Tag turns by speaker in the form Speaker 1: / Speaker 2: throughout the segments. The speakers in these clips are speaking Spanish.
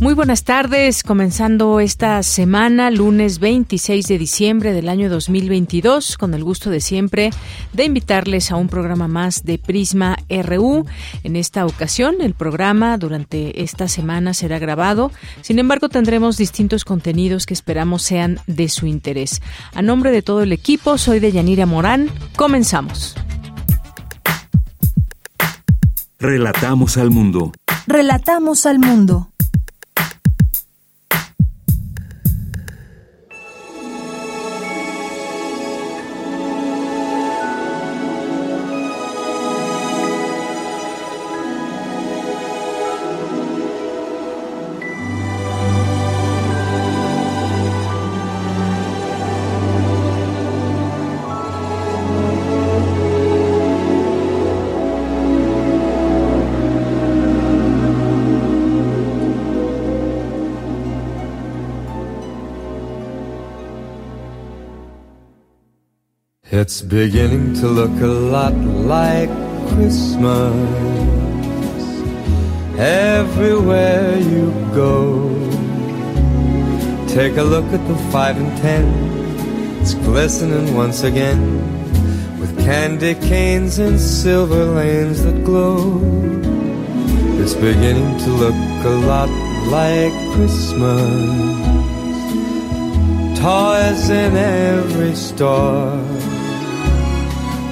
Speaker 1: Muy buenas tardes, comenzando esta semana, lunes 26 de diciembre del año 2022, con el gusto de siempre de invitarles a un programa más de Prisma RU. En esta ocasión, el programa durante esta semana será grabado, sin embargo tendremos distintos contenidos que esperamos sean de su interés. A nombre de todo el equipo, soy de Yanira Morán, comenzamos.
Speaker 2: Relatamos al mundo.
Speaker 3: Relatamos al mundo.
Speaker 4: It's beginning to look a lot like Christmas everywhere you go. Take a look at the five and ten, it's glistening once again with candy canes and silver lanes that glow. It's beginning to look a lot like Christmas. Toys in every store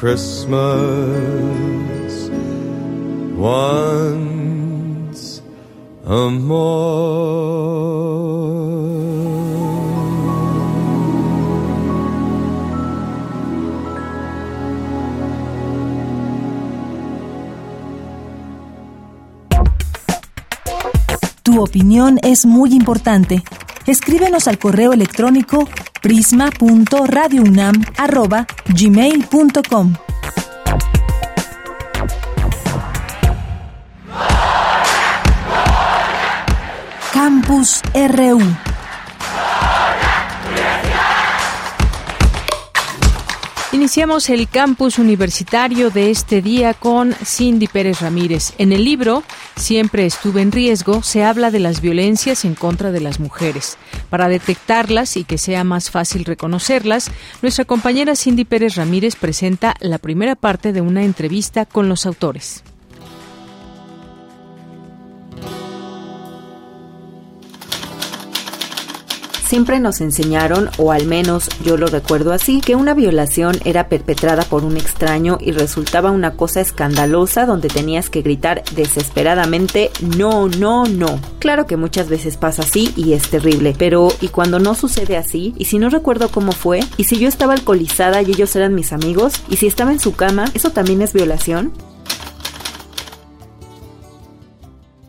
Speaker 4: Christmas once a
Speaker 3: Tu opinión es muy importante. Escríbenos al correo electrónico prisma.radiounam@gmail.com. Campus RU.
Speaker 1: Iniciamos el campus universitario de este día con Cindy Pérez Ramírez. En el libro Siempre estuve en riesgo se habla de las violencias en contra de las mujeres. Para detectarlas y que sea más fácil reconocerlas, nuestra compañera Cindy Pérez Ramírez presenta la primera parte de una entrevista con los autores.
Speaker 5: Siempre nos enseñaron, o al menos yo lo recuerdo así, que una violación era perpetrada por un extraño y resultaba una cosa escandalosa donde tenías que gritar desesperadamente no, no, no. Claro que muchas veces pasa así y es terrible, pero ¿y cuando no sucede así? ¿Y si no recuerdo cómo fue? ¿Y si yo estaba alcoholizada y ellos eran mis amigos? ¿Y si estaba en su cama? ¿Eso también es violación?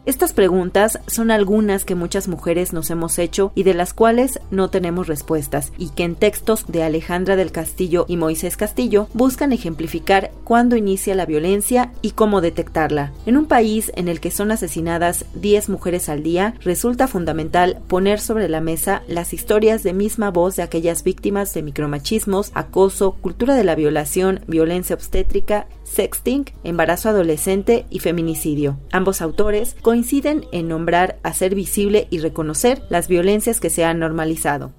Speaker 5: Estas preguntas son algunas que muchas mujeres nos hemos hecho y de las cuales no tenemos respuestas y que en textos de Alejandra del Castillo y Moisés Castillo buscan ejemplificar cuándo inicia la violencia y cómo detectarla. En un país en el que son asesinadas 10 mujeres al día, resulta fundamental poner sobre la mesa las historias de misma voz de aquellas víctimas de micromachismos, acoso, cultura de la violación, violencia obstétrica, sexting, embarazo adolescente y feminicidio. Ambos autores coinciden en nombrar, hacer visible y reconocer las violencias que se han normalizado.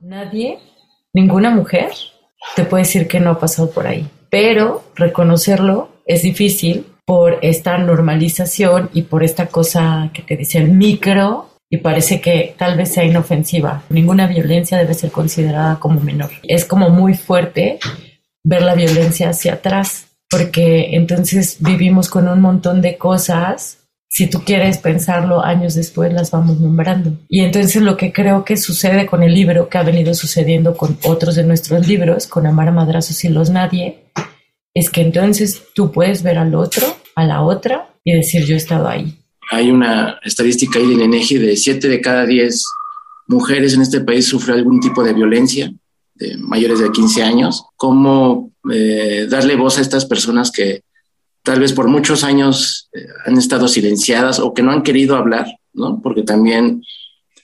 Speaker 6: Nadie, ninguna mujer, te puede decir que no ha pasado por ahí, pero reconocerlo es difícil por esta normalización y por esta cosa que te dicen micro y parece que tal vez sea inofensiva. Ninguna violencia debe ser considerada como menor. Es como muy fuerte ver la violencia hacia atrás, porque entonces vivimos con un montón de cosas. Si tú quieres pensarlo, años después las vamos nombrando. Y entonces lo que creo que sucede con el libro, que ha venido sucediendo con otros de nuestros libros, con Amar a Madrazos y Los Nadie, es que entonces tú puedes ver al otro, a la otra, y decir yo he estado ahí.
Speaker 7: Hay una estadística ahí del INEGI de 7 de cada 10 mujeres en este país sufren algún tipo de violencia mayores de 15 años, cómo eh, darle voz a estas personas que tal vez por muchos años eh, han estado silenciadas o que no han querido hablar, ¿no? Porque también,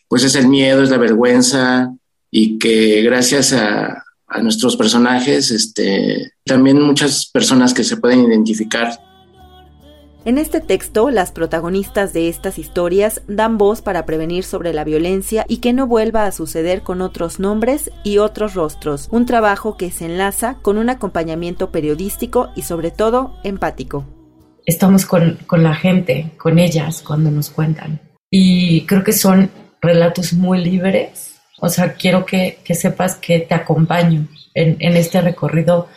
Speaker 7: pues es el miedo, es la vergüenza y que gracias a, a nuestros personajes, este, también muchas personas que se pueden identificar
Speaker 5: en este texto, las protagonistas de estas historias dan voz para prevenir sobre la violencia y que no vuelva a suceder con otros nombres y otros rostros, un trabajo que se enlaza con un acompañamiento periodístico y sobre todo empático.
Speaker 6: Estamos con, la gente, con ellas, cuando nos cuentan. Y creo que son relatos muy libres. O sea, quiero que, sepas que te acompaño en, en este recorrido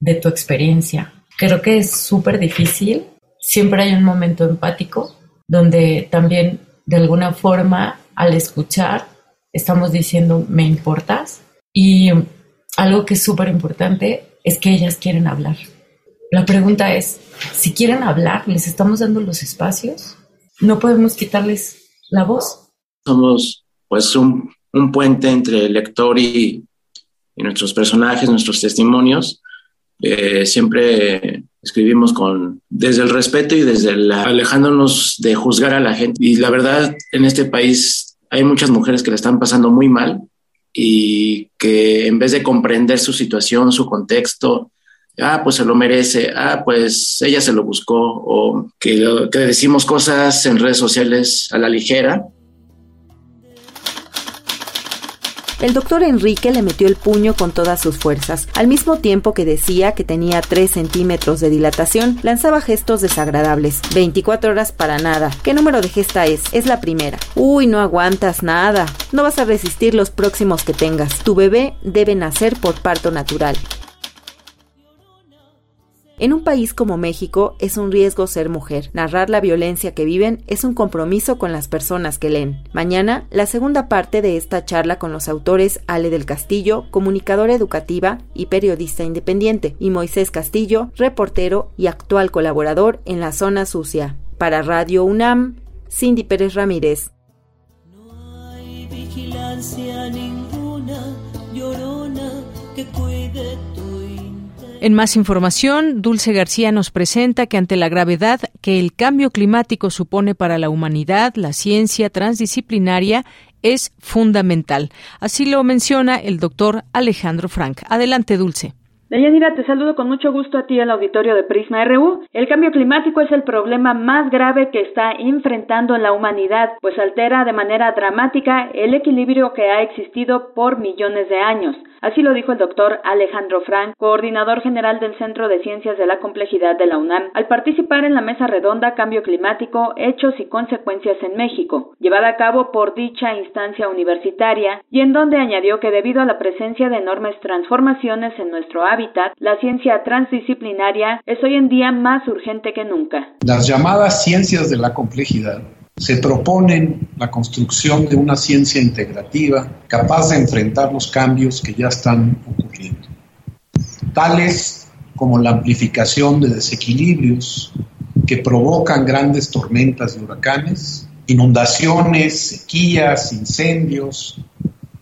Speaker 6: de tu experiencia. Creo que es súper difícil siempre hay un momento empático donde también de alguna forma al escuchar estamos diciendo me importas y algo que es súper importante es que ellas quieren hablar. La pregunta es, si quieren hablar, ¿les estamos dando los espacios? ¿No podemos quitarles la voz?
Speaker 7: Somos pues un, puente entre el lector y, nuestros personajes, nuestros testimonios. Eh, siempre escribimos con desde el respeto y desde la, alejándonos de juzgar a la gente. Y la verdad, en este país hay muchas mujeres que la están pasando muy mal y que en vez de comprender su situación, su contexto, ah, pues se lo merece, ah, pues ella se lo buscó, o que, que decimos cosas en redes sociales a la ligera
Speaker 5: El doctor Enrique le metió el puño con todas sus fuerzas. Al mismo tiempo que decía que tenía 3 centímetros de dilatación, lanzaba gestos desagradables. 24 horas para nada. ¿Qué número de gesta es? Es la primera. Uy, no aguantas nada. No vas a resistir los próximos que tengas. Tu bebé debe nacer por parto natural. En un país como México es un riesgo ser mujer. Narrar la violencia que viven es un compromiso con las personas que leen. Mañana, la segunda parte de esta charla con los autores Ale del Castillo, comunicadora educativa y periodista independiente, y Moisés Castillo, reportero y actual colaborador en la zona sucia. Para Radio UNAM, Cindy Pérez Ramírez. No hay vigilancia ninguna,
Speaker 1: En más información, Dulce García nos presenta que ante la gravedad que el cambio climático supone para la humanidad, la ciencia transdisciplinaria es fundamental. Así lo menciona el doctor Alejandro Frank. Adelante, Dulce.
Speaker 8: Deyanira, te saludo con mucho gusto a ti al auditorio de Prisma RU. El cambio climático es el problema más grave que está enfrentando la humanidad, pues altera de manera dramática el equilibrio que ha existido por millones de años. Así lo dijo el doctor Alejandro Frank, coordinador general del Centro de Ciencias de la Complejidad de la UNAM, al participar en la mesa redonda Cambio Climático, Hechos y Consecuencias en México, llevada a cabo por dicha instancia universitaria, y en donde añadió que debido a la presencia de enormes transformaciones en nuestro hábitat, la ciencia transdisciplinaria es hoy en día más urgente que nunca.
Speaker 9: Las llamadas ciencias de la complejidad se proponen la construcción de una ciencia integrativa capaz de enfrentar los cambios que ya están ocurriendo, tales como la amplificación de desequilibrios que provocan grandes tormentas y huracanes, inundaciones, sequías, incendios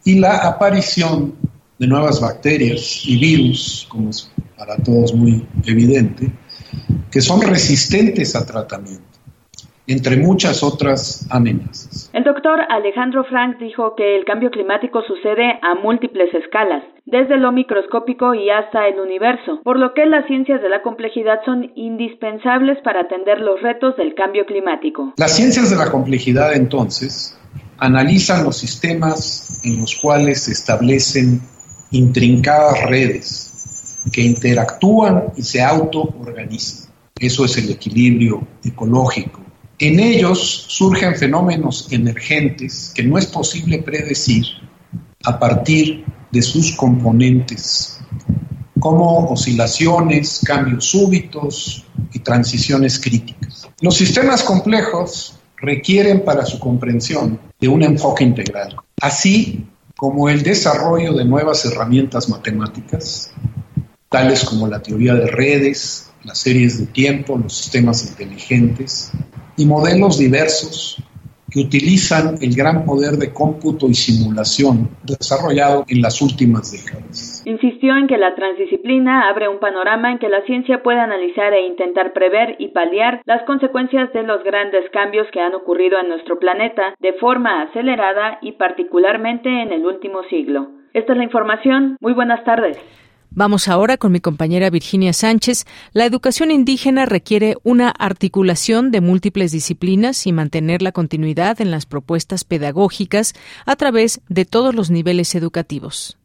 Speaker 9: y la aparición de nuevas bacterias y virus, como es para todos muy evidente, que son resistentes a tratamiento, entre muchas otras amenazas.
Speaker 8: El doctor Alejandro Frank dijo que el cambio climático sucede a múltiples escalas, desde lo microscópico y hasta el universo, por lo que las ciencias de la complejidad son indispensables para atender los retos del cambio climático.
Speaker 9: Las ciencias de la complejidad entonces analizan los sistemas en los cuales se establecen intrincadas redes que interactúan y se autoorganizan. Eso es el equilibrio ecológico. En ellos surgen fenómenos emergentes que no es posible predecir a partir de sus componentes, como oscilaciones, cambios súbitos y transiciones críticas. Los sistemas complejos requieren para su comprensión de un enfoque integral. Así, como el desarrollo de nuevas herramientas matemáticas, tales como la teoría de redes, las series de tiempo, los sistemas inteligentes y modelos diversos que utilizan el gran poder de cómputo y simulación desarrollado en las últimas décadas.
Speaker 8: Insistió en que la transdisciplina abre un panorama en que la ciencia puede analizar e intentar prever y paliar las consecuencias de los grandes cambios que han ocurrido en nuestro planeta de forma acelerada y particularmente en el último siglo. Esta es la información. Muy buenas tardes.
Speaker 1: Vamos ahora con mi compañera Virginia Sánchez. La educación indígena requiere una articulación de múltiples disciplinas y mantener la continuidad en las propuestas pedagógicas a través de todos los niveles educativos.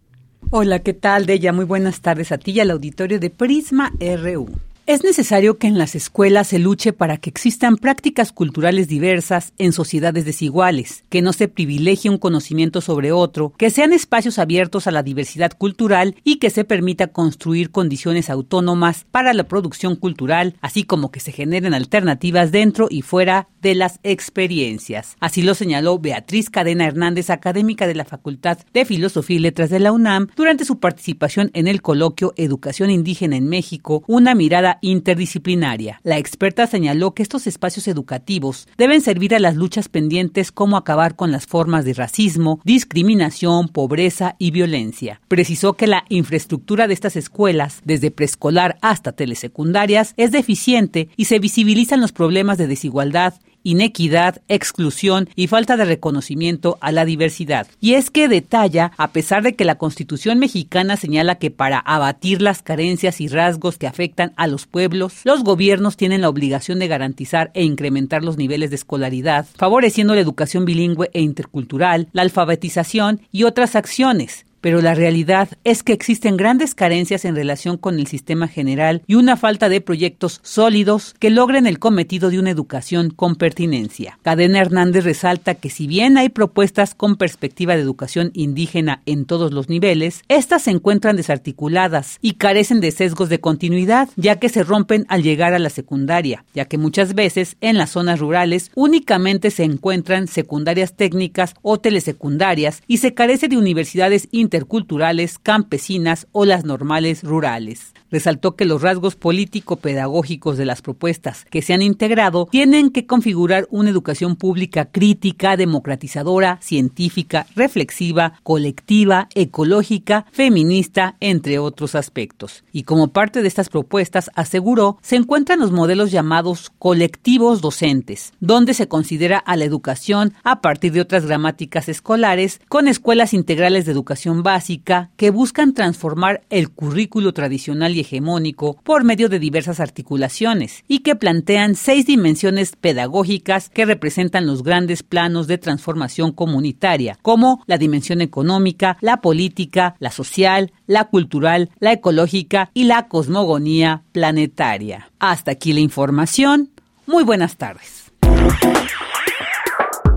Speaker 10: Hola, ¿qué tal, Deya? Muy buenas tardes a ti y al auditorio de Prisma RU. Es necesario que en las escuelas se luche para que existan prácticas culturales diversas en sociedades desiguales, que no se privilegie un conocimiento sobre otro, que sean espacios abiertos a la diversidad cultural y que se permita construir condiciones autónomas para la producción cultural, así como que se generen alternativas dentro y fuera de las experiencias. Así lo señaló Beatriz Cadena Hernández, académica de la Facultad de Filosofía y Letras de la UNAM, durante su participación en el coloquio Educación Indígena en México, una mirada interdisciplinaria. La experta señaló que estos espacios educativos deben servir a las luchas pendientes como acabar con las formas de racismo, discriminación, pobreza y violencia. Precisó que la infraestructura de estas escuelas, desde preescolar hasta telesecundarias, es deficiente y se visibilizan los problemas de desigualdad inequidad, exclusión y falta de reconocimiento a la diversidad. Y es que detalla, a pesar de que la Constitución mexicana señala que para abatir las carencias y rasgos que afectan a los pueblos, los gobiernos tienen la obligación de garantizar e incrementar los niveles de escolaridad, favoreciendo la educación bilingüe e intercultural, la alfabetización y otras acciones pero la realidad es que existen grandes carencias en relación con el sistema general y una falta de proyectos sólidos que logren el cometido de una educación con pertinencia. Cadena Hernández resalta que si bien hay propuestas con perspectiva de educación indígena en todos los niveles, estas se encuentran desarticuladas y carecen de sesgos de continuidad, ya que se rompen al llegar a la secundaria, ya que muchas veces en las zonas rurales únicamente se encuentran secundarias técnicas o telesecundarias y se carece de universidades interculturales, campesinas o las normales rurales. Resaltó que los rasgos político-pedagógicos de las propuestas que se han integrado tienen que configurar una educación pública crítica, democratizadora, científica, reflexiva, colectiva, ecológica, feminista, entre otros aspectos. Y como parte de estas propuestas, aseguró, se encuentran los modelos llamados colectivos docentes, donde se considera a la educación a partir de otras gramáticas escolares con escuelas integrales de educación básica que buscan transformar el currículo tradicional y hegemónico por medio de diversas articulaciones y que plantean seis dimensiones pedagógicas que representan los grandes planos de transformación comunitaria, como la dimensión económica, la política, la social, la cultural, la ecológica y la cosmogonía planetaria. Hasta aquí la información. Muy buenas tardes.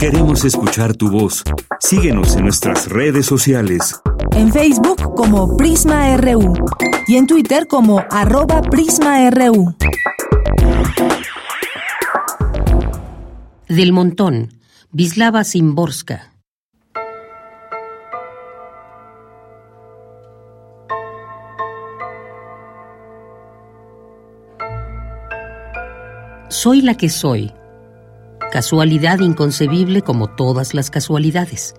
Speaker 2: Queremos escuchar tu voz. Síguenos en nuestras redes sociales.
Speaker 3: En Facebook como Prisma RU y en Twitter como arroba PrismaRU.
Speaker 11: Del Montón, Vislava Simborska. Soy la que soy. Casualidad inconcebible como todas las casualidades.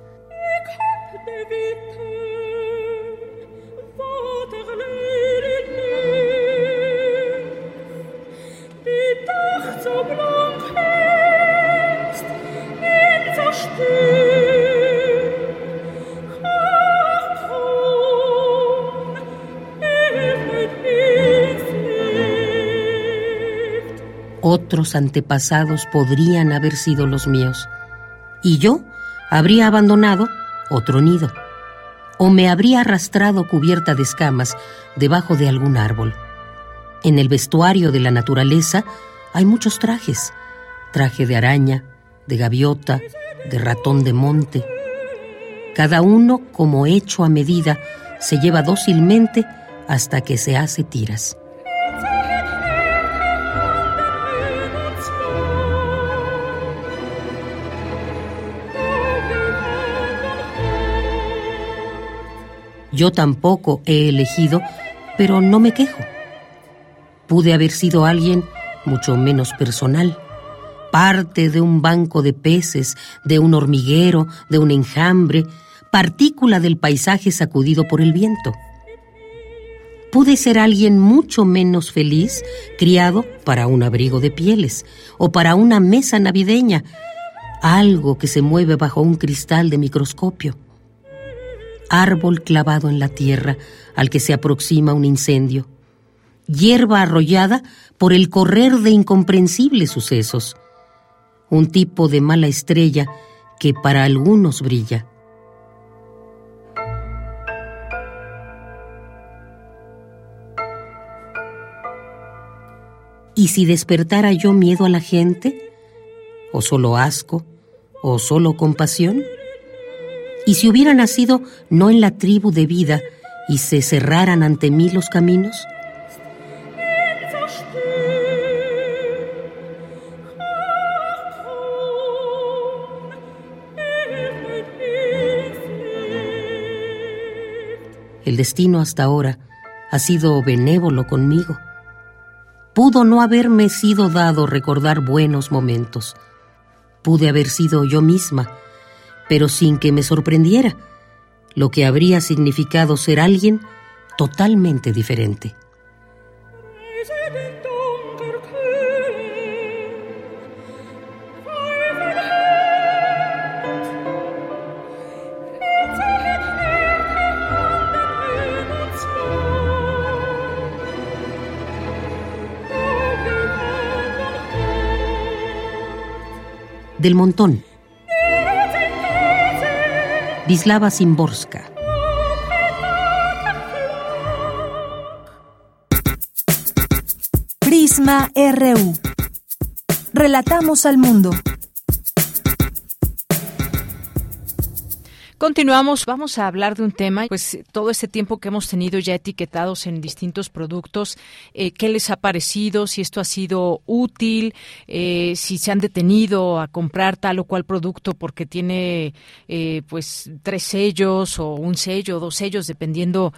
Speaker 11: Otros antepasados podrían haber sido los míos. Y yo habría abandonado otro nido. O me habría arrastrado cubierta de escamas debajo de algún árbol. En el vestuario de la naturaleza hay muchos trajes. Traje de araña, de gaviota, de ratón de monte. Cada uno, como hecho a medida, se lleva dócilmente hasta que se hace tiras. Yo tampoco he elegido, pero no me quejo. Pude haber sido alguien mucho menos personal, parte de un banco de peces, de un hormiguero, de un enjambre, partícula del paisaje sacudido por el viento. Pude ser alguien mucho menos feliz, criado para un abrigo de pieles o para una mesa navideña, algo que se mueve bajo un cristal de microscopio árbol clavado en la tierra al que se aproxima un incendio, hierba arrollada por el correr de incomprensibles sucesos, un tipo de mala estrella que para algunos brilla. ¿Y si despertara yo miedo a la gente? ¿O solo asco? ¿O solo compasión? Y si hubiera nacido no en la tribu de vida y se cerraran ante mí los caminos? El destino hasta ahora ha sido benévolo conmigo. Pudo no haberme sido dado recordar buenos momentos. Pude haber sido yo misma pero sin que me sorprendiera, lo que habría significado ser alguien totalmente diferente. Del montón. Vislava Simborska.
Speaker 3: Prisma RU. Relatamos al mundo.
Speaker 1: Continuamos, vamos a hablar de un tema, pues todo este tiempo que hemos tenido ya etiquetados en distintos productos, eh, qué les ha parecido, si esto ha sido útil, eh, si se han detenido a comprar tal o cual producto porque tiene eh, pues tres sellos o un sello, dos sellos, dependiendo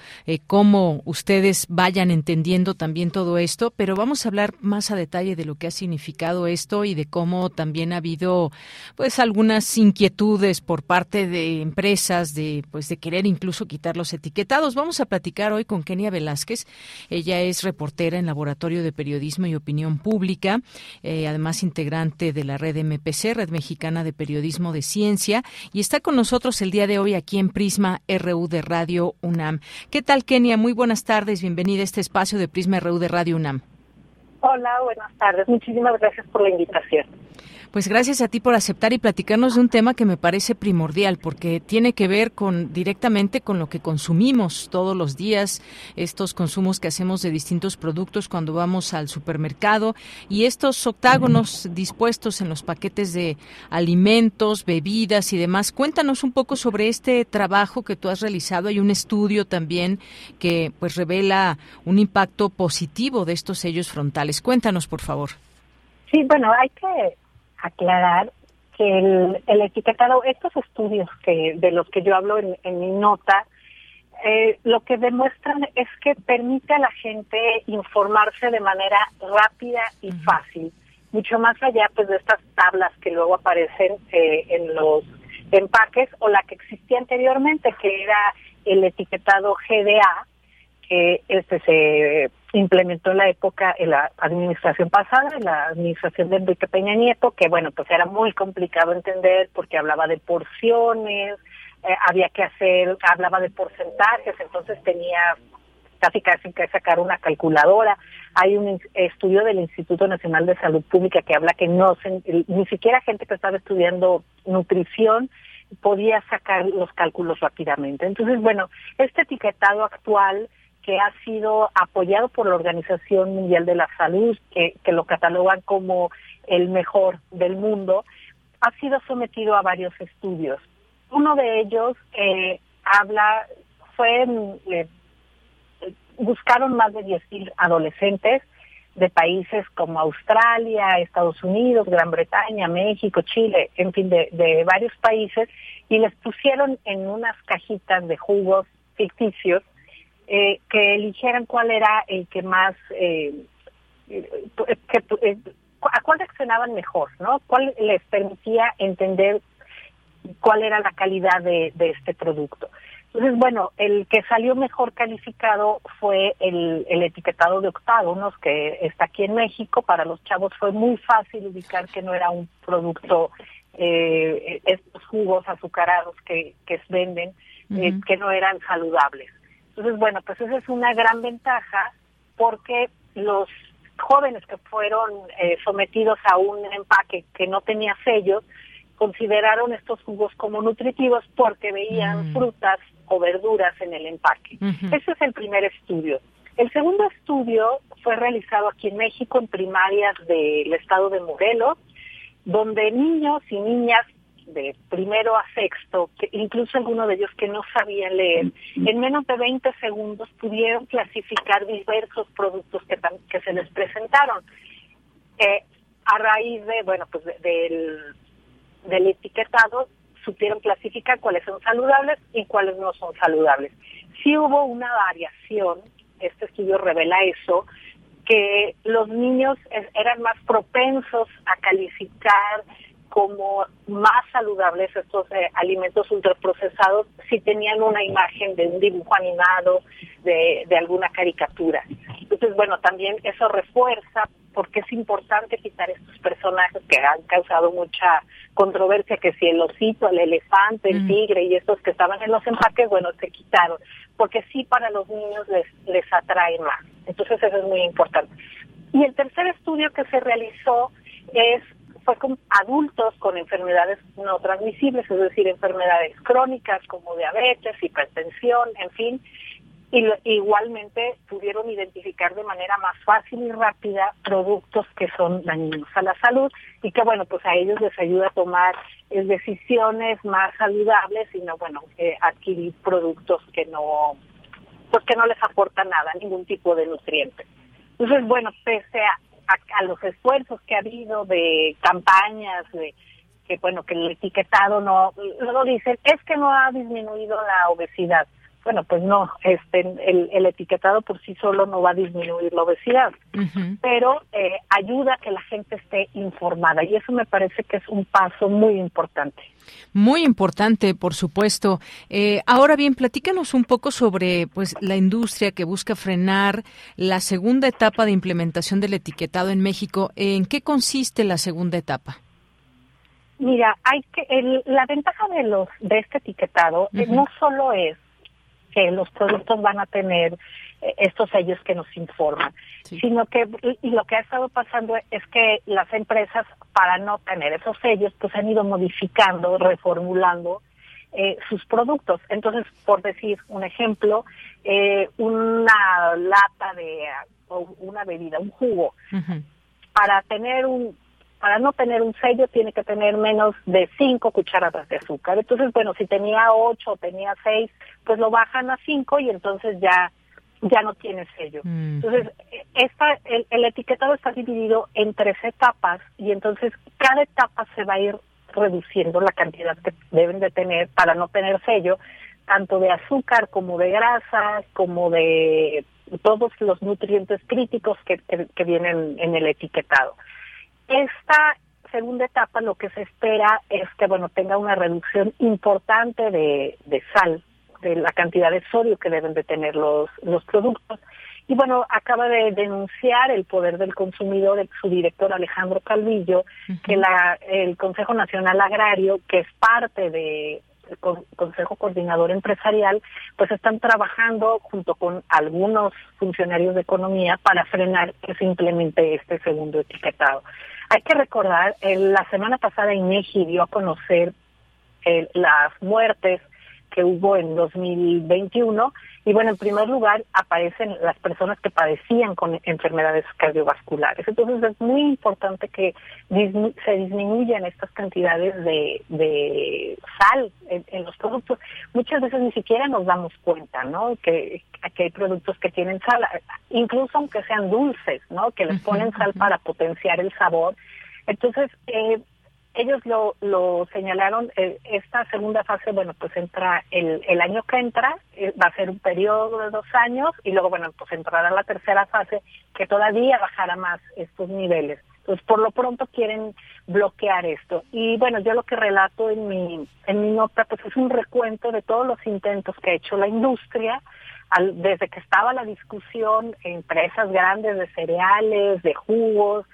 Speaker 1: cómo ustedes vayan entendiendo también todo esto. Pero vamos a hablar más a detalle de lo que ha significado esto y de cómo también ha habido pues algunas inquietudes por parte de empresas de pues de querer incluso quitar los etiquetados. Vamos a platicar hoy con Kenia Velázquez. Ella es reportera en Laboratorio de Periodismo y Opinión Pública, eh, además integrante de la red MPC, Red Mexicana de Periodismo de Ciencia, y está con nosotros el día de hoy aquí en Prisma RU de Radio UNAM. ¿Qué tal, Kenia? Muy buenas tardes. Bienvenida a este espacio de Prisma RU de Radio UNAM.
Speaker 12: Hola, buenas tardes. Muchísimas gracias por la invitación.
Speaker 1: Pues gracias a ti por aceptar y platicarnos de un tema que me parece primordial porque tiene que ver con directamente con lo que consumimos todos los días, estos consumos que hacemos de distintos productos cuando vamos al supermercado y estos octágonos dispuestos en los paquetes de alimentos, bebidas y demás. Cuéntanos un poco sobre este trabajo que tú has realizado. Hay un estudio también que pues revela un impacto positivo de estos sellos frontales. Cuéntanos, por favor.
Speaker 12: Sí, bueno, hay que aclarar que el, etiquetado, estos estudios que de los que yo hablo en, mi nota, eh, lo que demuestran es que permite a la gente informarse de manera rápida y fácil, mucho más allá pues de estas tablas que luego aparecen eh, en los empaques o la que existía anteriormente, que era el etiquetado GDA, que este se implementó en la época, en la administración pasada, en la administración de Enrique Peña Nieto, que bueno, pues era muy complicado entender porque hablaba de porciones, eh, había que hacer, hablaba de porcentajes, entonces tenía casi casi que sacar una calculadora. Hay un estudio del Instituto Nacional de Salud Pública que habla que no ni siquiera gente que estaba estudiando nutrición podía sacar los cálculos rápidamente. Entonces, bueno, este etiquetado actual que ha sido apoyado por la Organización Mundial de la Salud, que, lo catalogan como el mejor del mundo, ha sido sometido a varios estudios. Uno de ellos eh, habla, fue, eh, buscaron más de 10.000 adolescentes de países como Australia, Estados Unidos, Gran Bretaña, México, Chile, en fin, de, de varios países, y les pusieron en unas cajitas de jugos ficticios eh, que eligieran cuál era el que más, eh, que, eh, a cuál reaccionaban mejor, ¿no? Cuál les permitía entender cuál era la calidad de, este producto. Entonces, bueno, el que salió mejor calificado fue el, el, etiquetado de octágonos, que está aquí en México. Para los chavos fue muy fácil ubicar que no era un producto, eh, estos jugos azucarados que, que venden, que no eran saludables. Entonces, bueno, pues esa es una gran ventaja porque los jóvenes que fueron eh, sometidos a un empaque que no tenía sellos, consideraron estos jugos como nutritivos porque veían mm. frutas o verduras en el empaque. Ese es el primer estudio. El segundo estudio fue realizado aquí en México en primarias del estado de Morelos, donde niños y niñas de primero a sexto, que incluso algunos de ellos que no sabían leer, en menos de 20 segundos pudieron clasificar diversos productos que, que se les presentaron. Eh, a raíz de, bueno, pues del, del etiquetado, supieron clasificar cuáles son saludables y cuáles no son saludables. Sí hubo una variación, este estudio revela eso, que los niños eran más propensos a calificar como más saludables estos eh, alimentos ultraprocesados si tenían una imagen de un dibujo animado, de, de alguna caricatura. Entonces, bueno, también eso refuerza porque es importante quitar estos personajes que han causado mucha controversia, que si el osito, el elefante, el mm. tigre y estos que estaban en los empaques, bueno, se quitaron, porque sí para los niños les, les atrae más. Entonces eso es muy importante. Y el tercer estudio que se realizó es fue con adultos con enfermedades no transmisibles, es decir, enfermedades crónicas como diabetes, hipertensión, en fin, y igualmente pudieron identificar de manera más fácil y rápida productos que son dañinos a la salud y que bueno pues a ellos les ayuda a tomar eh, decisiones más saludables y no bueno eh, adquirir productos que no pues que no les aportan nada ningún tipo de nutriente. Entonces bueno pese a, a, los esfuerzos que ha habido de campañas de que bueno que el etiquetado no lo dicen es que no ha disminuido la obesidad bueno, pues no, este, el, etiquetado por sí solo no va a disminuir la obesidad, pero eh, ayuda a que la gente esté informada y eso me parece que es un paso muy importante.
Speaker 1: Muy importante, por supuesto. Eh, ahora bien, platícanos un poco sobre pues la industria que busca frenar la segunda etapa de implementación del etiquetado en México. ¿En qué consiste la segunda etapa?
Speaker 12: Mira, hay que la ventaja de los de este etiquetado eh, no solo es que los productos van a tener eh, estos sellos que nos informan, sino que y lo que ha estado pasando es que las empresas para no tener esos sellos pues han ido modificando, reformulando eh, sus productos. Entonces, por decir un ejemplo, eh, una lata de o una bebida, un jugo, para tener un para no tener un sello tiene que tener menos de cinco cucharadas de azúcar. Entonces, bueno, si tenía ocho o tenía seis, pues lo bajan a cinco y entonces ya ya no tiene sello. Mm. Entonces, esta, el, el, etiquetado está dividido en tres etapas y entonces cada etapa se va a ir reduciendo la cantidad que deben de tener para no tener sello, tanto de azúcar como de grasas, como de todos los nutrientes críticos que, que vienen en el etiquetado. Esta segunda etapa lo que se espera es que bueno tenga una reducción importante de, sal, de la cantidad de sodio que deben de tener los, los productos. Y bueno, acaba de denunciar el poder del consumidor, su director Alejandro Calvillo, que la, el Consejo Nacional Agrario, que es parte de Consejo Coordinador Empresarial, pues están trabajando junto con algunos funcionarios de economía para frenar que se implemente este segundo etiquetado. Hay que recordar, la semana pasada INEGI dio a conocer las muertes que hubo en 2021 y bueno, en primer lugar aparecen las personas que padecían con enfermedades cardiovasculares. Entonces es muy importante que se disminuyan estas cantidades de, sal en, los productos. Muchas veces ni siquiera nos damos cuenta, ¿no? Que, que hay productos que tienen sal, incluso aunque sean dulces, ¿no? Que les ponen sal para potenciar el sabor. Entonces, eh, ellos lo, lo señalaron, eh, esta segunda fase, bueno, pues entra el, año que entra, eh, va a ser un periodo de dos años y luego, bueno, pues entrará la tercera fase que todavía bajará más estos niveles. Entonces, por lo pronto quieren bloquear esto. Y bueno, yo lo que relato en mi, en mi nota, pues es un recuento de todos los intentos que ha hecho la industria, al, desde que estaba la discusión, empresas grandes de cereales, de jugos,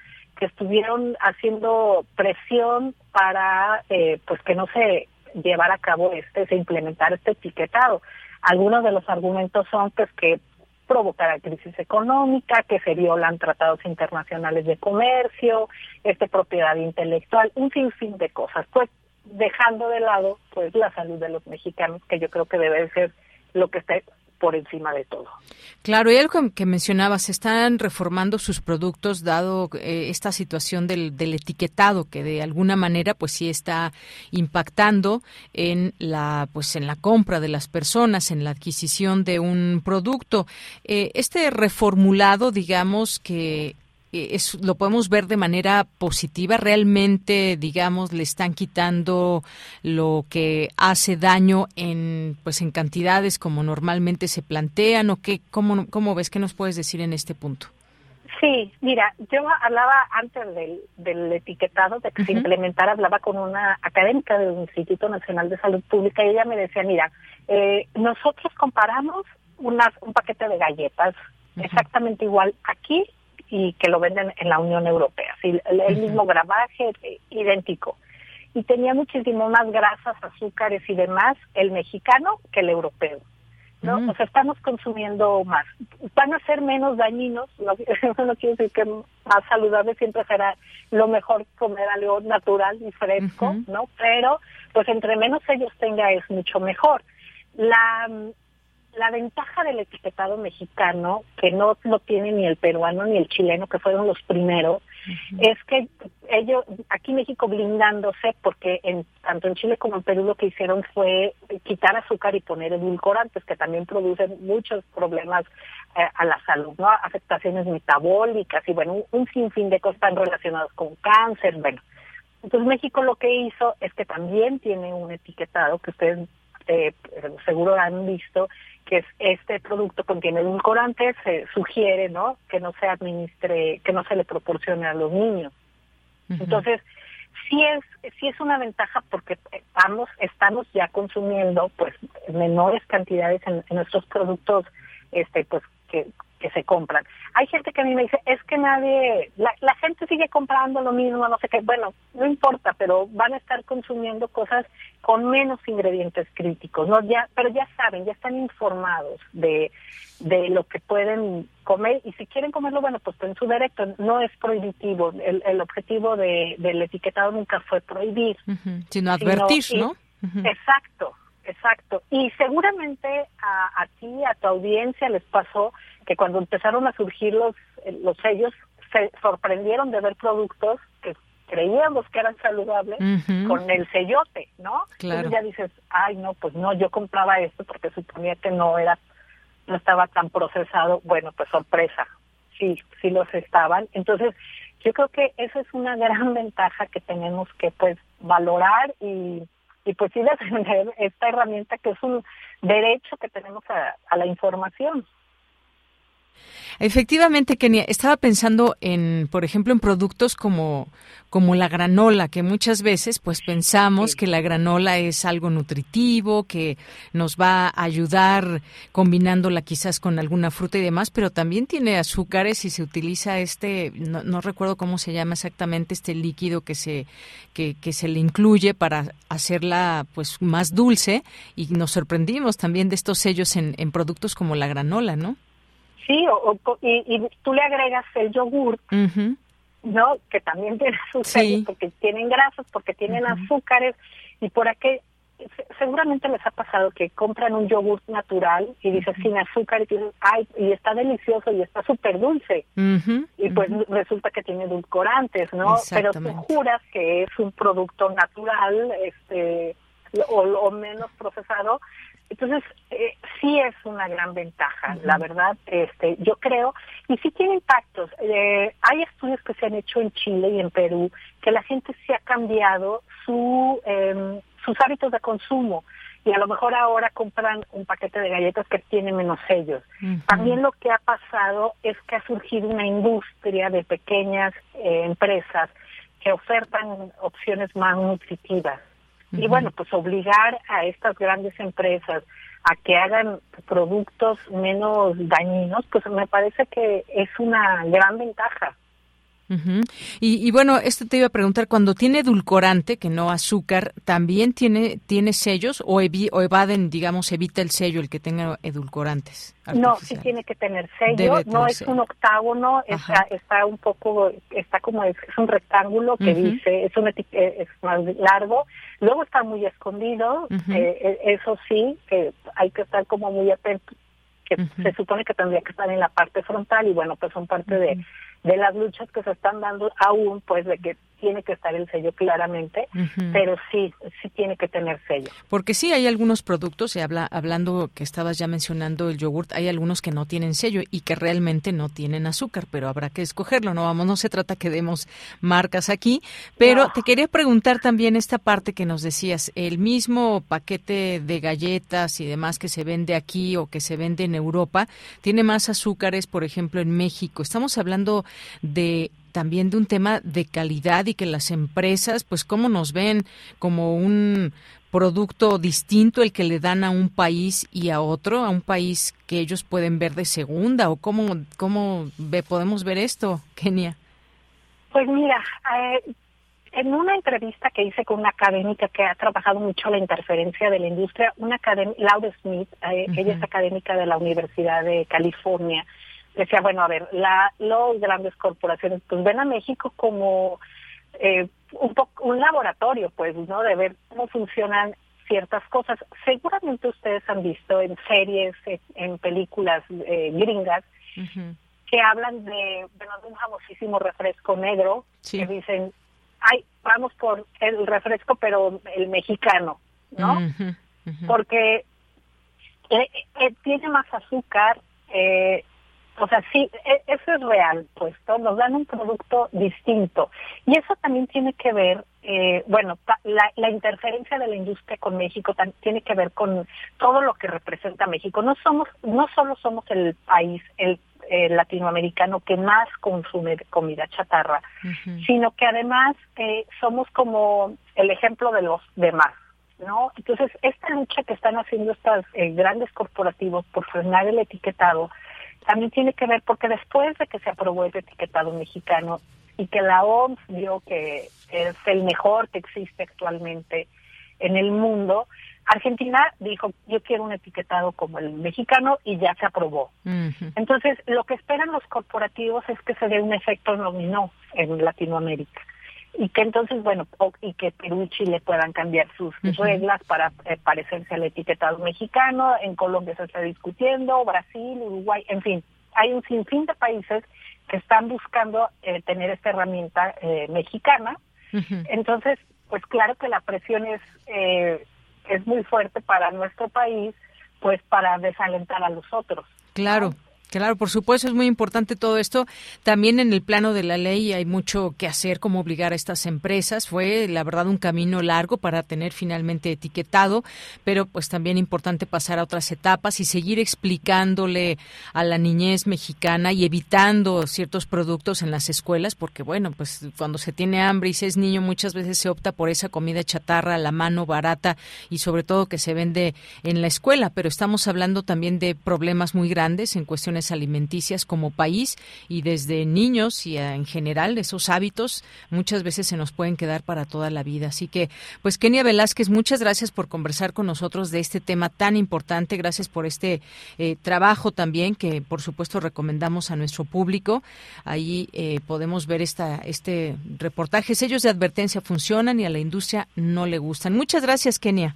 Speaker 12: estuvieron haciendo presión para eh, pues que no se llevara a cabo este, se implementara este etiquetado. Algunos de los argumentos son pues que provocará crisis económica, que se violan tratados internacionales de comercio, este propiedad intelectual, un sinfín de cosas, pues dejando de lado pues la salud de los mexicanos, que yo creo que debe ser lo que está por encima de todo.
Speaker 1: Claro, y algo que mencionabas, están reformando sus productos dado eh, esta situación del, etiquetado que de alguna manera pues sí está impactando en la pues en la compra de las personas, en la adquisición de un producto. Eh, este reformulado, digamos que eh, lo podemos ver de manera positiva. Realmente, digamos, le están quitando lo que hace daño en, pues, en cantidades como normalmente se plantean o qué, cómo, cómo ves, qué nos puedes decir en este punto.
Speaker 12: Sí, mira, yo hablaba antes del, etiquetado, de que se implementara, hablaba con una académica del Instituto Nacional de Salud Pública y ella me decía, mira, eh, nosotros comparamos unas, un paquete de galletas exactamente igual aquí y que lo venden en la Unión Europea. el, mismo gramaje, eh, idéntico. Y tenía muchísimo más grasas, azúcares y demás el mexicano que el europeo. ¿no? O sea, estamos consumiendo más. Van a ser menos dañinos, no, no quiere decir que más saludable siempre será lo mejor comer algo natural y fresco, ¿no? Pero, pues entre menos ellos tenga es mucho mejor. La la ventaja del etiquetado mexicano, que no lo tiene ni el peruano ni el chileno, que fueron los primeros, es que ellos, aquí México blindándose, porque en, tanto en Chile como en Perú lo que hicieron fue quitar azúcar y poner edulcorantes, que también producen muchos problemas eh, a la salud, ¿no? Afectaciones metabólicas y bueno, un, un sinfín de cosas están relacionadas con cáncer, bueno. Entonces México lo que hizo es que también tiene un etiquetado que ustedes eh, seguro han visto, que es este producto contiene edulcorantes, se sugiere, ¿no? Que no se administre, que no se le proporcione a los niños. Entonces, sí es, sí es una ventaja porque estamos, estamos ya consumiendo, pues, menores cantidades en, en nuestros productos, este, pues, que, que se compran. Hay gente que a mí me dice, es que nadie, la, la gente sigue comprando lo mismo, no sé qué. Bueno, no importa, pero van a estar consumiendo cosas con menos ingredientes críticos, ¿no? Ya, pero ya saben, ya están informados de, de lo que pueden comer y si quieren comerlo, bueno, pues en su derecho, no es prohibitivo. El, el objetivo de, del etiquetado nunca fue prohibir.
Speaker 1: Sino advertir, ¿no?
Speaker 12: Exacto, exacto. Y seguramente a, a ti, a tu audiencia les pasó que cuando empezaron a surgir los, los sellos, se sorprendieron de ver productos que creíamos que eran saludables con el sellote, ¿no?
Speaker 1: Claro.
Speaker 12: Ya dices, ay, no, pues no, yo compraba esto porque suponía que no era, no estaba tan procesado. Bueno, pues sorpresa, sí, sí los estaban. Entonces, yo creo que esa es una gran ventaja que tenemos que, pues, valorar y, y pues sí defender esta herramienta que es un derecho que tenemos a, a la información.
Speaker 1: Efectivamente, Kenia, estaba pensando en, por ejemplo, en productos como, como la granola, que muchas veces pues pensamos que la granola es algo nutritivo, que nos va a ayudar combinándola quizás con alguna fruta y demás, pero también tiene azúcares y se utiliza este, no, no recuerdo cómo se llama exactamente este líquido que se, que, que se le incluye para hacerla pues más dulce y nos sorprendimos también de estos sellos en, en productos como la granola, ¿no?
Speaker 12: Sí, o, o y, y, tú le agregas el yogur, ¿no? Que también tiene sus
Speaker 1: Sí.
Speaker 12: porque tienen grasas, porque tienen azúcares, y por aquí seguramente les ha pasado que compran un yogur natural y dices sin azúcar y dices, ay, y está delicioso y está súper dulce. Y pues resulta que tiene edulcorantes, ¿no? Pero tú juras que es un producto natural, este, o, o menos procesado. Entonces, eh, sí es una gran ventaja, la verdad, este, yo creo, y sí tiene impactos. Eh, hay estudios que se han hecho en Chile y en Perú que la gente sí ha cambiado su, eh, sus hábitos de consumo y a lo mejor ahora compran un paquete de galletas que tiene menos sellos. También lo que ha pasado es que ha surgido una industria de pequeñas eh, empresas que ofertan opciones más nutritivas. Y bueno, pues obligar a estas grandes empresas a que hagan productos menos dañinos, pues me parece que es una gran ventaja.
Speaker 1: Ujú. y, y bueno, esto te iba a preguntar, cuando tiene edulcorante, que no azúcar, ¿también tiene, tiene sellos o, evi- o evaden, digamos, evita el sello el que tenga edulcorantes?
Speaker 12: No, sí tiene que tener sello,
Speaker 1: Debe
Speaker 12: no es
Speaker 1: sello.
Speaker 12: un octágono, está, está un poco, está como, es, es un rectángulo que dice, es, un eh, es más largo, luego está muy escondido, eh, eh, eso sí, que hay que estar como muy atento, que se supone que tendría que estar en la parte frontal y bueno, pues son parte de, de las luchas que se están dando aún, pues de que tiene que estar el sello claramente, pero sí, sí tiene que tener sello.
Speaker 1: Porque sí hay algunos productos, y habla, hablando que estabas ya mencionando el yogurt, hay algunos que no tienen sello y que realmente no tienen azúcar, pero habrá que escogerlo, no vamos, no se trata que demos marcas aquí, pero
Speaker 12: No.
Speaker 1: te quería preguntar también esta parte que nos decías, el mismo paquete de galletas y demás que se vende aquí o que se vende en Europa, tiene más azúcares, por ejemplo, en México. Estamos hablando de también de un tema de calidad y que las empresas, pues cómo nos ven como un producto distinto el que le dan a un país y a otro, a un país que ellos pueden ver de segunda o cómo cómo ve, podemos ver esto, Kenia.
Speaker 12: Pues mira, eh, en una entrevista que hice con una académica que ha trabajado mucho la interferencia de la industria, una académica, Laura Smith, eh, ella es académica de la Universidad de California, decía, bueno, a ver, la, los grandes corporaciones pues ven a México como eh, un poco un laboratorio, pues, ¿no? De ver cómo funcionan ciertas cosas. Seguramente ustedes han visto en series, en, películas eh, gringas, que hablan de, de un famosísimo refresco negro, que dicen, ay, vamos por el refresco, pero el mexicano, ¿no? Porque eh, eh, tiene más azúcar, eh, o sea, sí, e, eso es real, pues nos dan un producto distinto. Y eso también tiene que ver, eh, bueno, la, la, interferencia de la industria con México tiene que ver con todo lo que representa México. No somos, no solo somos el país, el latinoamericano que más consume comida chatarra, sino que además eh, somos como el ejemplo de los demás. ¿no? Entonces, esta lucha que están haciendo estos eh, grandes corporativos por frenar el etiquetado también tiene que ver porque después de que se aprobó el etiquetado mexicano y que la OMS vio que es el mejor que existe actualmente en el mundo, Argentina dijo, yo quiero un etiquetado como el mexicano y ya se aprobó. Entonces, lo que esperan los corporativos es que se dé un efecto dominó en Latinoamérica y que entonces, bueno, y que Perú y Chile puedan cambiar sus reglas para eh, parecerse al etiquetado mexicano, en Colombia se está discutiendo, Brasil, Uruguay, en fin, hay un sinfín de países que están buscando eh, tener esta herramienta eh, mexicana. Entonces, pues claro que la presión es, es muy fuerte para nuestro país, pues para desalentar a los otros.
Speaker 1: Claro. Claro, por supuesto, es muy importante todo esto. También en el plano de la ley hay mucho que hacer, como obligar a estas empresas. Fue, la verdad, un camino largo para tener finalmente etiquetado, pero pues también importante pasar a otras etapas y seguir explicándole a la niñez mexicana y evitando ciertos productos en las escuelas, porque bueno, pues cuando se tiene hambre y se es niño, muchas veces se opta por esa comida chatarra la mano barata y sobre todo que se vende en la escuela, pero estamos hablando también de problemas muy grandes en cuestiones alimenticias como país y desde niños y en general esos hábitos muchas veces se nos pueden quedar para toda la vida. Así que, pues Kenia Velázquez, muchas gracias por conversar con nosotros de este tema tan importante. Gracias por este eh, trabajo también que, por supuesto, recomendamos a nuestro público. Ahí eh, podemos ver esta, este reportaje. Sellos de advertencia funcionan y a la industria no le gustan. Muchas gracias, Kenia.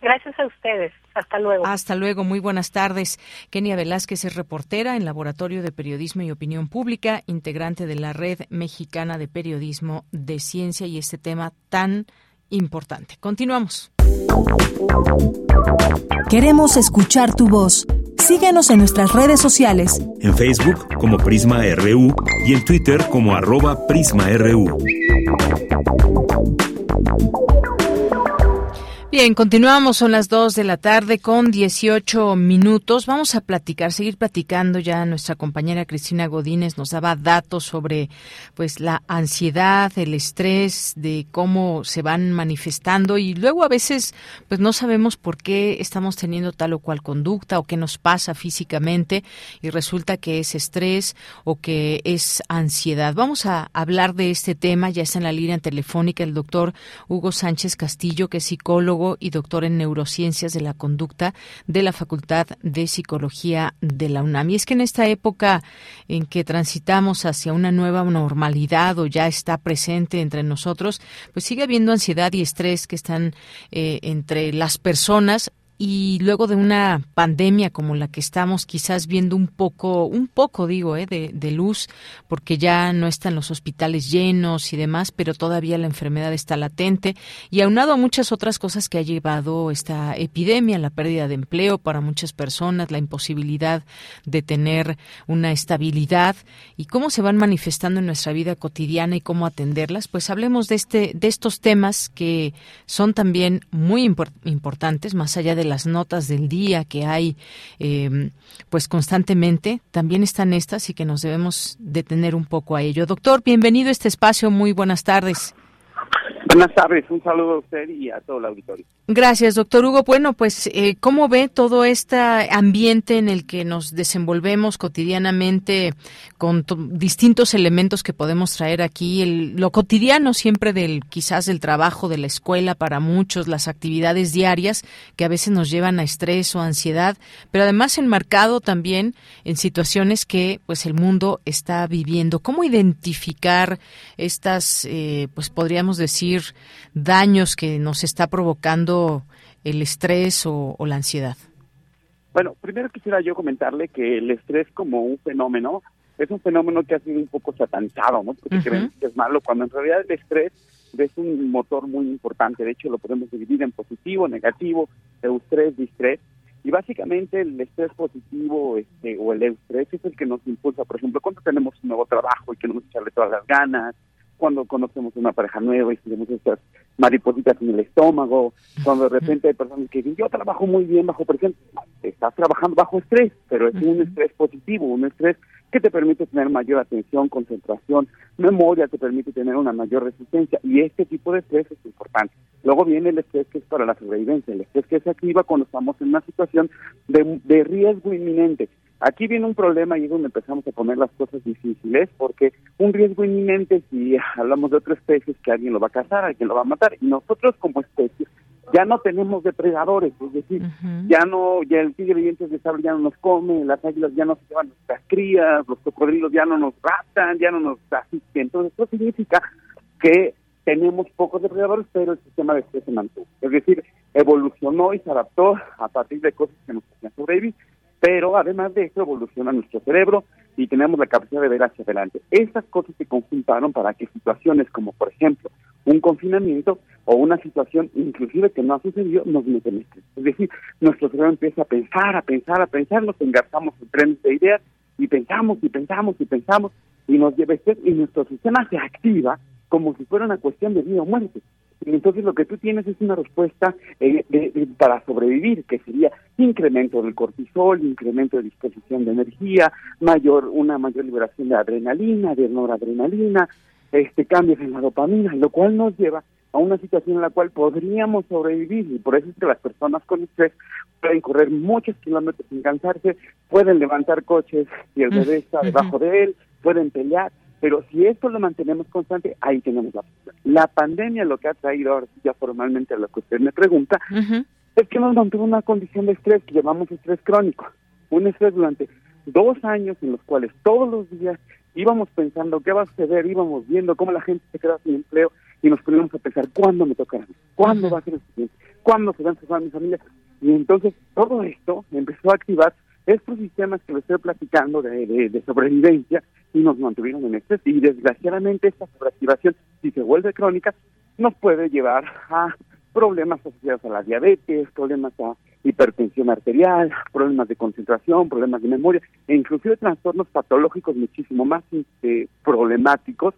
Speaker 12: Gracias a ustedes. Hasta luego.
Speaker 1: Hasta luego. Muy buenas tardes. Kenia Velázquez es reportera en Laboratorio de Periodismo y Opinión Pública, integrante de la Red Mexicana de Periodismo de Ciencia y este tema tan importante. Continuamos.
Speaker 3: Queremos escuchar tu voz. Síguenos en nuestras redes sociales.
Speaker 2: En Facebook como Prisma RU y en Twitter como arroba PrismaRU.
Speaker 1: Bien, continuamos, son las 2 de la tarde con 18 minutos. Vamos a platicar, seguir platicando ya. Nuestra compañera Cristina Godínez nos daba datos sobre pues la ansiedad, el estrés, de cómo se van manifestando y luego a veces pues no sabemos por qué estamos teniendo tal o cual conducta o qué nos pasa físicamente y resulta que es estrés o que es ansiedad. Vamos a hablar de este tema, ya está en la línea telefónica el doctor Hugo Sánchez Castillo, que es psicólogo y doctor en neurociencias de la conducta de la Facultad de Psicología de la UNAM. Y es que en esta época en que transitamos hacia una nueva normalidad o ya está presente entre nosotros, pues sigue habiendo ansiedad y estrés que están eh, entre las personas y luego de una pandemia como la que estamos quizás viendo un poco, un poco digo, eh, de, luz, porque ya no están los hospitales llenos y demás, pero todavía la enfermedad está latente y aunado a muchas otras cosas que ha llevado esta epidemia, la pérdida de empleo para muchas personas, la imposibilidad de tener una estabilidad y cómo se van manifestando en nuestra vida cotidiana y cómo atenderlas, pues hablemos de este, de estos temas que son también muy importantes, más allá de las notas del día que hay em, pues constantemente, también están estas y que nos debemos detener un poco a ello. Doctor, bienvenido a este espacio, muy buenas tardes.
Speaker 13: Buenas tardes, un saludo a usted y a todo el auditorio.
Speaker 1: Gracias, doctor Hugo. Bueno, pues, eh, ¿cómo ve todo este ambiente en el que nos desenvolvemos cotidianamente con distintos elementos que podemos traer aquí? El, lo cotidiano siempre del, quizás del trabajo, de la escuela para muchos, las actividades diarias que a veces nos llevan a estrés o ansiedad, pero además enmarcado también en situaciones que, pues, el mundo está viviendo. ¿Cómo identificar estas, eh, pues, podríamos decir, daños que nos está provocando el estrés o, la ansiedad?
Speaker 13: Bueno, primero quisiera yo comentarle que el estrés como un fenómeno es un fenómeno que ha sido un poco satanizado, ¿no? Porque creemos que es malo, cuando en realidad el estrés es un motor muy importante. De hecho, lo podemos dividir en positivo, negativo, eustrés, distrés. Y básicamente el estrés positivo este, o el estrés es el que nos impulsa, por ejemplo, cuando tenemos un nuevo trabajo y queremos echarle todas las ganas, cuando conocemos una pareja nueva y tenemos estas maripositas en el estómago, cuando de repente hay personas que dicen, yo trabajo muy bien bajo presión, estás trabajando bajo estrés, pero es un estrés positivo, un estrés que te permite tener mayor atención, concentración, memoria, te permite tener una mayor resistencia y este tipo de estrés es importante. Luego viene el estrés que es para la sobrevivencia, el estrés que se activa cuando estamos en una situación de, de riesgo inminente. Aquí viene un problema y es donde empezamos a poner las cosas difíciles, porque un riesgo inminente, si hablamos de otra especie, es que alguien lo va a cazar, alguien lo va a matar, y nosotros como especie ya no tenemos depredadores, es decir, ya no, ya el tigre dientes de sable ya no nos come, las águilas ya no se llevan nuestras crías, los cocodrilos ya no nos raptan, ya no nos asisten. Entonces, eso significa que tenemos pocos depredadores, pero el sistema de estrés se mantuvo. Es decir, evolucionó y se adaptó a partir de cosas que nos hacían sobrevivir pero además de eso evoluciona nuestro cerebro y tenemos la capacidad de ver hacia adelante. Estas cosas se conjuntaron para que situaciones como, por ejemplo, un confinamiento o una situación inclusive que no ha sucedido nos meten estrés. Es decir, nuestro cerebro empieza a pensar, a pensar, a pensar, nos engarzamos en trenes de ideas y pensamos y pensamos y pensamos y nos lleva estrés y nuestro sistema se activa como si fuera una cuestión de vida o muerte. Entonces lo que tú tienes es una respuesta eh, para sobrevivir, que sería incremento del cortisol, incremento de disposición de energía, mayor una mayor liberación de adrenalina, de noradrenalina, este cambios en la dopamina, lo cual nos lleva a una situación en la cual podríamos sobrevivir y por eso es que las personas con estrés pueden correr muchos kilómetros sin cansarse, pueden levantar coches y el bebé está debajo de él, pueden pelear pero si esto lo mantenemos constante, ahí tenemos la La pandemia lo que ha traído, ahora ya formalmente a lo que usted me pregunta, es que nos mantuvo una condición de estrés que llamamos estrés crónico. Un estrés durante dos años en los cuales todos los días íbamos pensando qué va a suceder, íbamos viendo cómo la gente se queda sin empleo y nos poníamos a pensar cuándo me tocará, cuándo va a ser el siguiente, cuándo se va a empezar mi familia. Y entonces todo esto empezó a activar estos sistemas que les estoy platicando de, de sobrevivencia y nos mantuvieron en estrés. Y desgraciadamente esta sobreactivación, si se vuelve crónica, nos puede llevar a problemas asociados a la diabetes, problemas a hipertensión arterial, problemas de concentración, problemas de memoria e inclusive trastornos patológicos muchísimo más este, problemáticos,